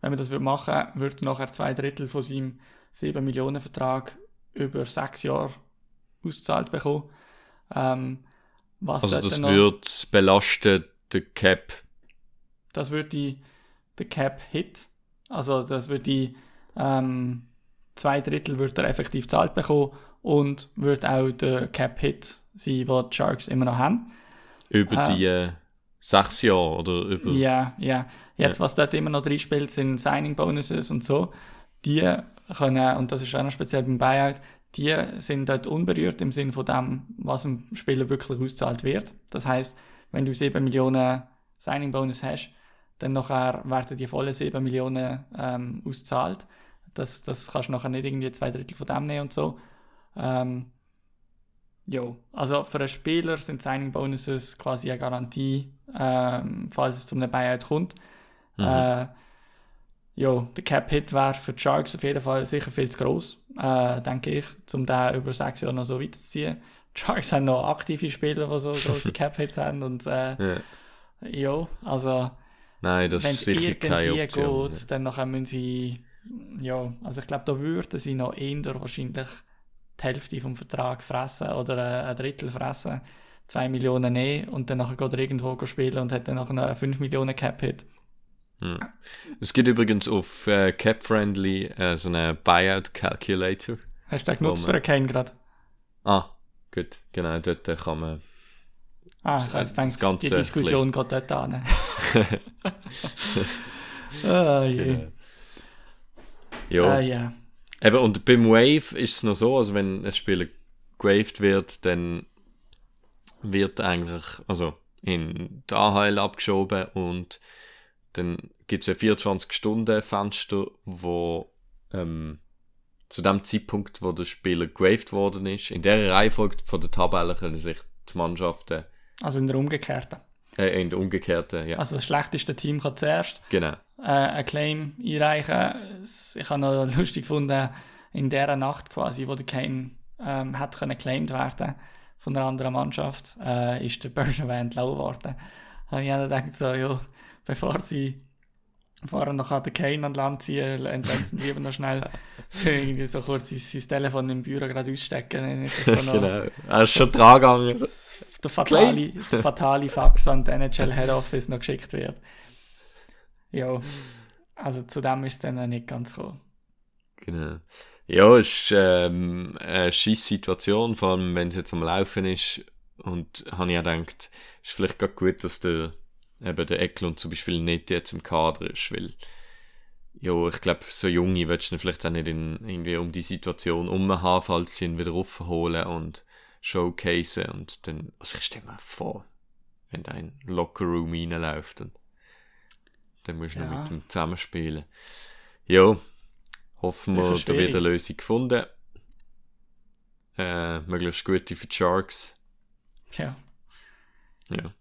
Wenn man das machen würde, würde nachher zwei Drittel von seinem 7 Millionen Vertrag über sechs Jahre ausgezahlt bekommen. Ähm, was Also, das noch- wird belasten, der Cap. das würde die, der Cap Hit, also das würde die ähm, zwei Drittel würde er effektiv zahlt bekommen und würde auch der Cap Hit sein, den die Sharks immer noch haben. Über Ah. die äh, sechs Jahre oder über. Ja, ja. Jetzt, Ja. was dort immer noch drin spielt, sind Signing Bonuses und so. Die können, und das ist auch noch speziell beim Buyout, die sind dort unberührt im Sinn von dem, was dem Spieler wirklich ausgezahlt wird. Das heißt, wenn du 7 Millionen Signing Bonus hast, dann nachher werden die vollen 7 Millionen ähm, ausgezahlt. Das, das kannst du nachher nicht irgendwie zwei Drittel von dem nehmen und so. Ähm, Jo, also für einen Spieler sind Signing Bonuses quasi eine Garantie, ähm, falls es zu einem Buyout kommt. Mhm. Äh, jo, der Cap-Hit wäre für die Sharks auf jeden Fall sicher viel zu gross, äh, denke ich, um den über sechs Jahre noch so weiterzuziehen. Die Sharks haben noch aktive Spieler, die so grosse Cap-Hits haben und äh, Ja. jo, also Nein, das wenn ist irgendwie keine Option. geht, dann nachher müssen sie, ja, also ich glaube, da würden sie noch eher wahrscheinlich die Hälfte vom Vertrag fressen oder äh, ein Drittel fressen, 2 Millionen nehmen und dann nachher geht er irgendwo spielen und hat dann nachher noch einen 5 Millionen Cap-Hit. Ja. Es gibt übrigens auf äh, Cap-Friendly äh, so einen Buyout-Calculator. Hast du den genutzt Oh, für man. einen Kane gerade? Ah, gut, genau, dort äh, kann man. Ah, Das- ich jetzt das gedacht, Ganze die Diskussion geht dort an. ah, je. Ja. Ah, ja. Eben, und beim Wave ist es noch so, also wenn ein Spieler gewaved wird, dann wird eigentlich, also in die AHL abgeschoben und dann gibt es ein 24-Stunden-Fenster, wo ähm, zu dem Zeitpunkt, wo der Spieler graved worden ist, in der Reihenfolge von der Tabelle können sich die Mannschaften Also in der umgekehrten. äh, in der umgekehrten, ja. Also das schlechteste Team kann zuerst genau. äh, einen Claim einreichen. Ich habe noch lustig gefunden, in dieser Nacht quasi, wo der Kane ähm, hat können claimed werden von einer anderen Mannschaft, äh, ist der Bergevin entlassen worden. Habe ich auch gedacht, so, ja, bevor sie bevor er noch an den Kane an Land ziehen, sie lieber noch schnell irgendwie so kurz sein, sein Telefon im Büro gerade ausstecken. Nicht, dass da noch genau. Er ist schon dran gegangen. der fatale, der fatale Fax an den NHL Head Office noch geschickt wird. Ja, also zu dem ist es dann nicht ganz gekommen. Genau. Ja, es ist ähm, eine scheisse Situation, vor allem wenn es jetzt am Laufen ist. Und habe ich auch gedacht, ist vielleicht gerade gut, dass der, eben der Eklund zum Beispiel nicht jetzt im Kader ist, weil ja, ich glaube, so Junge willst du vielleicht auch nicht in, irgendwie um die Situation umhaben, falls sie ihn wieder raufholen und showcasen und dann, also ich stelle mir vor, wenn da in den Lockerroom reinläuft und dann musst du noch Ja. mit ihm zusammenspielen. Ja, hoffen wir, da wird eine. Lösung gefunden. Äh, möglichst gute für die Sharks. Ja. Ja.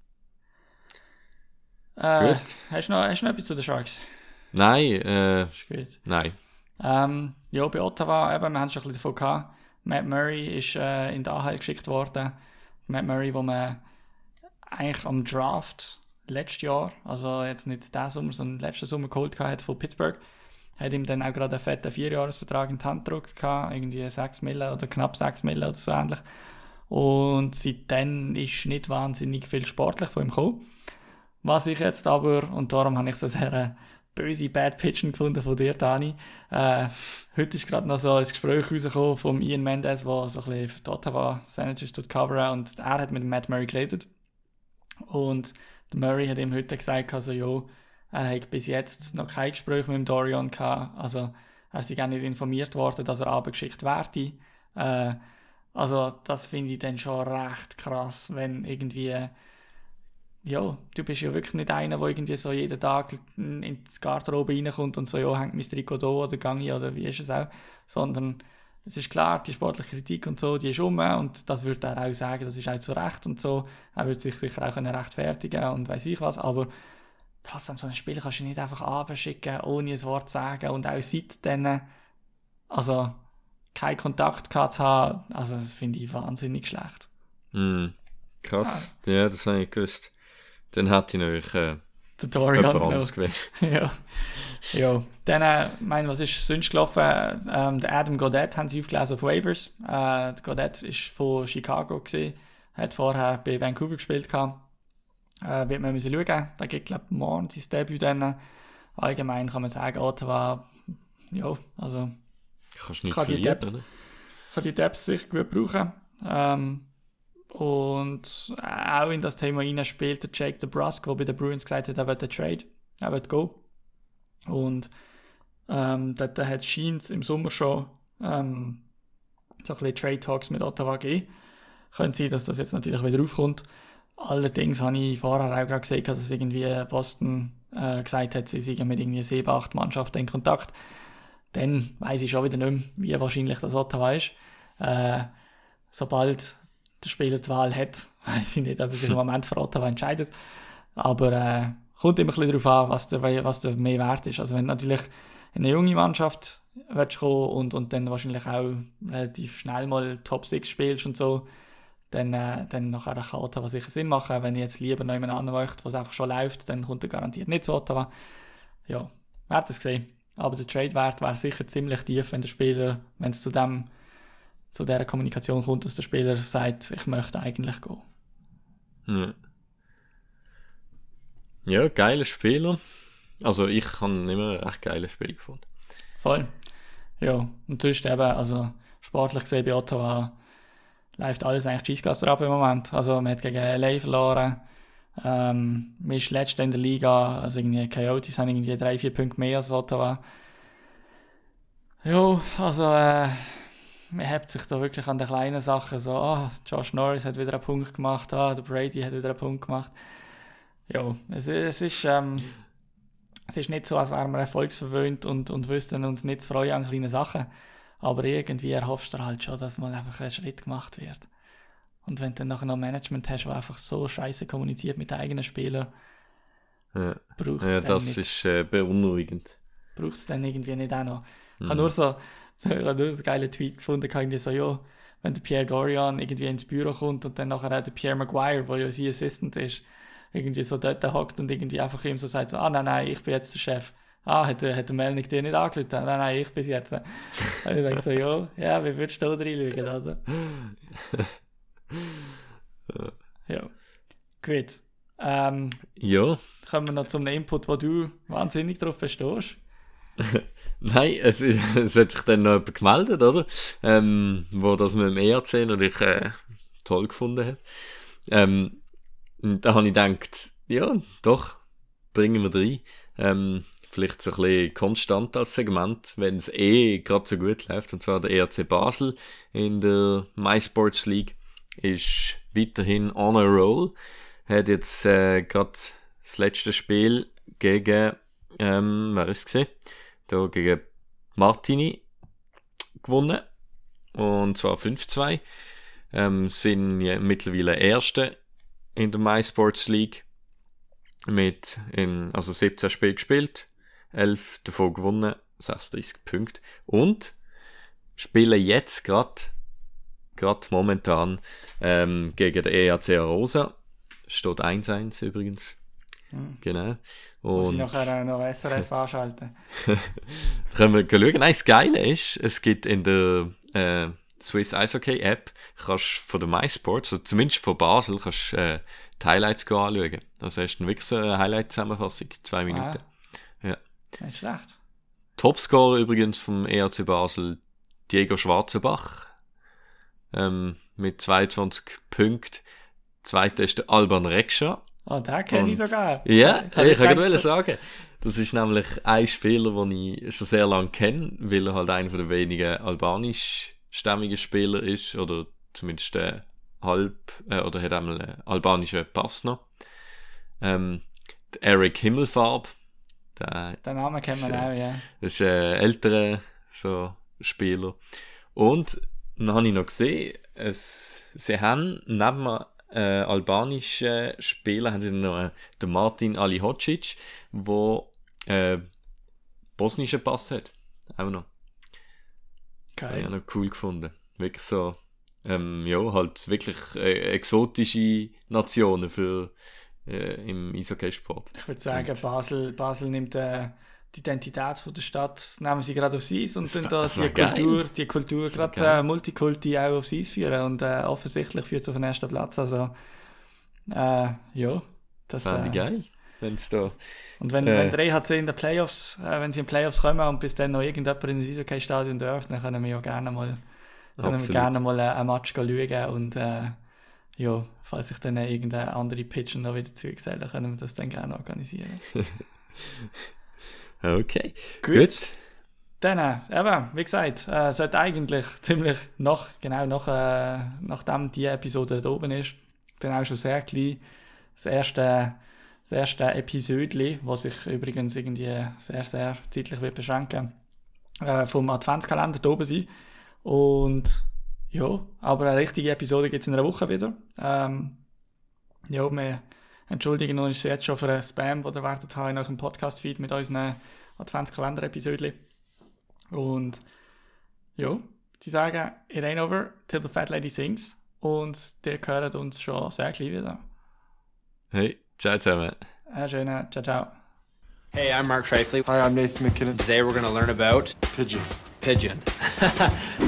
Äh, Gut. Hast du noch, hast du noch etwas zu den Sharks? Nein, äh, Ist gut. nein. Ähm, ja, bei Ottawa, eben, wir haben schon ein bisschen davon gehabt. Matt Murray ist äh, in die AHL geschickt worden. Matt Murray, wo man eigentlich am Draft letztes Jahr, also jetzt nicht diesen Sommer, sondern letzten Sommer geholt hat von Pittsburgh, hat ihm dann auch gerade einen fetten Vierjahresvertrag in die Hand gedruckt, gehabt, irgendwie 6 Mille oder knapp 6 Mille oder so ähnlich. Und seitdem ist nicht wahnsinnig viel sportlich von ihm gekommen. Was ich jetzt aber, und darum habe ich so sehr äh, böse Bad Pitchen gefunden von dir, Dani. Äh, heute ist gerade noch so ein Gespräch rausgekommen von Ian Mendes, der so ein bisschen für die Ottawa Senators tut coveren und er hat mit Matt Murray geredet. Und der Murray hat ihm heute gesagt, also, ja, er hat bis jetzt noch kein Gespräch mit dem Dorian gehabt. Also, er ist gar nicht informiert worden, dass er abgeschickt werde. Äh, also, das finde ich dann schon recht krass, wenn irgendwie ja, du bist ja wirklich nicht einer, der irgendwie so jeden Tag in- ins Garderobe reinkommt und so, ja, hängt mein Trikot da oder gang ich oder wie ist es auch, sondern es ist klar, die sportliche Kritik und so, die ist um und das würde er auch sagen, das ist auch zu Recht und so, er würde sich sicher auch können rechtfertigen und weiß ich was, aber trotzdem, so ein Spiel kannst du nicht einfach abschicken, ohne ein Wort zu sagen und auch seitdem, also keinen Kontakt gehabt zu haben, also das finde ich wahnsinnig schlecht. Hm. Krass. Ja, das habe ich gewusst. Dann hätte ich natürlich Der Dorian ja. ja. Dann, äh, mein, was ist sonst gelaufen? Ähm, der Adam Godet haben sie aufgelesen auf Waivers. Äh, der Godet ist von Chicago gewesen, hat vorher bei Vancouver gespielt gehabt. Äh, wird man müssen schauen. Da geht, glaube ich, morgen sein Debüt dann. Allgemein kann man sagen, Ottawa, ja, also Kannst nicht Kann die Depth- kann die Depth sicher gut brauchen. Ähm, und auch in das Thema rein spielt der Jake DeBrusk, der bei den Bruins gesagt hat, er will den Trade, er will go. Und ähm, dort hat Scheins im Sommer schon ähm, so ein bisschen Trade Talks mit Ottawa gegeben. Könnte sein, dass das jetzt natürlich wieder aufkommt. Allerdings habe ich vorher auch gerade gesehen, dass irgendwie Boston äh, gesagt hat, sie seien mit irgendwie sieben, acht Mannschaften in Kontakt. Dann weiß ich schon wieder nicht mehr, wie wahrscheinlich das Ottawa ist. Äh, sobald der Spieler die Wahl hat, weiß ich nicht, ob er sich im Moment für Ottawa entscheidet. Aber äh, kommt immer ein bisschen darauf an, was der, was der mehr wert ist. Also wenn natürlich in eine junge Mannschaft willst kommen und, und dann wahrscheinlich auch relativ schnell mal Top 6 spielst und so, dann, äh, dann nachher kann Ottawa sicher Sinn machen. Wenn ich jetzt lieber noch jemand anderen möchte, was einfach schon läuft, dann kommt er garantiert nicht zu Ottawa. Ja, wir haben das gesehen. Aber der Trade-Wert wäre sicher ziemlich tief, wenn der Spieler, wenn es zu dem zu dieser Kommunikation kommt, dass der Spieler sagt, ich möchte eigentlich gehen. Ja. ja, geiler Spieler. Also ich habe immer ein echt geiles Spiel gefunden. Voll. Ja, und sonst eben, also sportlich gesehen bei Ottawa läuft alles eigentlich Cheesecluster ab im Moment. Also man hat gegen LA verloren. Ähm, man ist letzter in der Liga, also irgendwie Coyotes haben irgendwie drei, vier Punkte mehr als Ottawa. Ja, also äh, man hebt sich da wirklich an den kleinen Sachen so, ah, Josh Norris hat wieder einen Punkt gemacht, ah, der Brady hat wieder einen Punkt gemacht. Ja, es, es ist, ähm, es ist nicht so, als wären wir erfolgsverwöhnt und, und wüssten uns nicht zu freuen an kleinen Sachen. Aber irgendwie erhoffst du halt schon, dass mal einfach ein Schritt gemacht wird. Und wenn du dann nachher noch Management hast, das einfach so scheiße kommuniziert mit den eigenen Spielern, Ja, braucht es ja dann das nicht. ist äh, beunruhigend. braucht es dann irgendwie nicht auch noch. Ich Mhm. habe nur so, ich habe nur so einen geilen Tweet gefunden, irgendwie so, ja, wenn der Pierre Dorian irgendwie ins Büro kommt und dann nachher auch der Pierre Maguire, der ja sein Assistant ist, irgendwie so dort hockt und irgendwie einfach ihm so sagt, so, ah nein, nein, ich bin jetzt der Chef. Ah, hat, hat der Melnick dir nicht angelötet? Nein, nein, ich bin jetzt. Und ich denke so, ja, ja, wie würdest du da reinschauen, also? Ja, gut. Ähm, Ja, kommen wir noch zum Input, wo du wahnsinnig drauf bestehst. nein, es, es hat sich dann noch jemand gemeldet, oder? Ähm, wo das mit dem ERC natürlich äh, toll gefunden hat. Ähm, und da habe ich gedacht, ja, doch, bringen wir rein. Ähm, vielleicht so ein bisschen konstant als Segment, wenn es eh gerade so gut läuft, und zwar der ERC Basel in der MySports League ist weiterhin on a roll. Hat jetzt äh, gerade das letzte Spiel gegen, ähm, wer ist es gesehen? Da gegen Martini gewonnen. Und zwar 5-2. Ähm, sind ja mittlerweile Erste in der MySports League. Mit in, also 17 Spiele gespielt, 11 davon gewonnen, 36 Punkte. Und spielen jetzt gerade, gerade momentan, ähm, gegen den EAC Arosa. Steht 1-1 übrigens. Genau. Muss ich Und nachher äh, noch SRF anschalten. können wir schauen. Nein, das Geile ist, es gibt in der äh, Swiss Eishockey App, kannst von der MySports, also zumindest von Basel, kannst äh, die Highlights anschauen. Also hast du wirklich so eine Highlight-Zusammenfassung, zwei Minuten. Ja. Nicht schlecht. Topscorer übrigens vom ERC Basel, Diego Schwarzenbach, ähm, mit 22 Punkten. Zweiter ist der Alban Rekscha. Oh, den kenne ich sogar. Ja, Ich ich, kann gerade sagen. Das ist nämlich ein Spieler, den ich schon sehr lange kenne, weil er halt einer der wenigen albanischstämmigen Spieler ist, oder zumindest äh, halb, äh, oder hat einmal einen albanischen Pass noch. Ähm, der Eric Himmelfarb, der Den Namen kennt man Schön. auch, ja. das ist ein älterer so, Spieler. Und dann habe ich noch gesehen, es, sie haben neben äh, albanischen Spieler haben sie noch äh, den Martin Alihocic, der äh, bosnischen Pass hat. Auch noch. Habe ich Geil. noch cool gefunden. Wirklich so, ähm, ja, halt wirklich äh, exotische Nationen für äh, im Eishockey-Sport. Ich würde sagen, Basel, Basel nimmt äh, die Identität von der Stadt, nehmen sie gerade aufs Eis und Das sind da die geil. Kultur, die Kultur gerade äh, Multikulti auch aufs Eis führen und äh, offensichtlich führt es auf den ersten Platz. Also, äh, ja. Das, ich äh, geil, wenn es da Und wenn, Äh. wenn der EHC in den Playoffs, äh, wenn sie in den Playoffs kommen und bis dann noch irgendjemand in das Eishockey-Stadion darf, dann können wir ja gerne mal, können wir gerne mal äh, ein Match schauen und äh, ja, falls sich dann äh, irgendeine andere Pitcher noch wieder zugesellen, dann können wir das dann gerne organisieren. Okay, Gut. gut. Dann, äh, eben, wie gesagt, äh, sollte eigentlich ziemlich nach, genau nach, äh, nachdem die Episode da oben ist, dann auch schon sehr klein das erste, das erste Episodli, was sich übrigens irgendwie sehr, sehr zeitlich wird beschränken, äh, vom Adventskalender da oben sein. Und ja, aber eine richtige Episode gibt es in einer Woche wieder. Ähm, ja, wir entschuldigen uns jetzt schon für den Spam, den ihr werdet haben nach dem Podcast-Feed mit unseren Adventskalender-Episoden. Und ja, die sagen, it ain't over till the fat lady sings. Und ihr hört uns schon sehr gleich wieder. Hey, ciao zusammen. Einen schönen Ciao, ciao. Hey, I'm Mark Shifley. Hi, I'm Nathan McKinnon. Today we're going to learn about Pigeon. pigeon.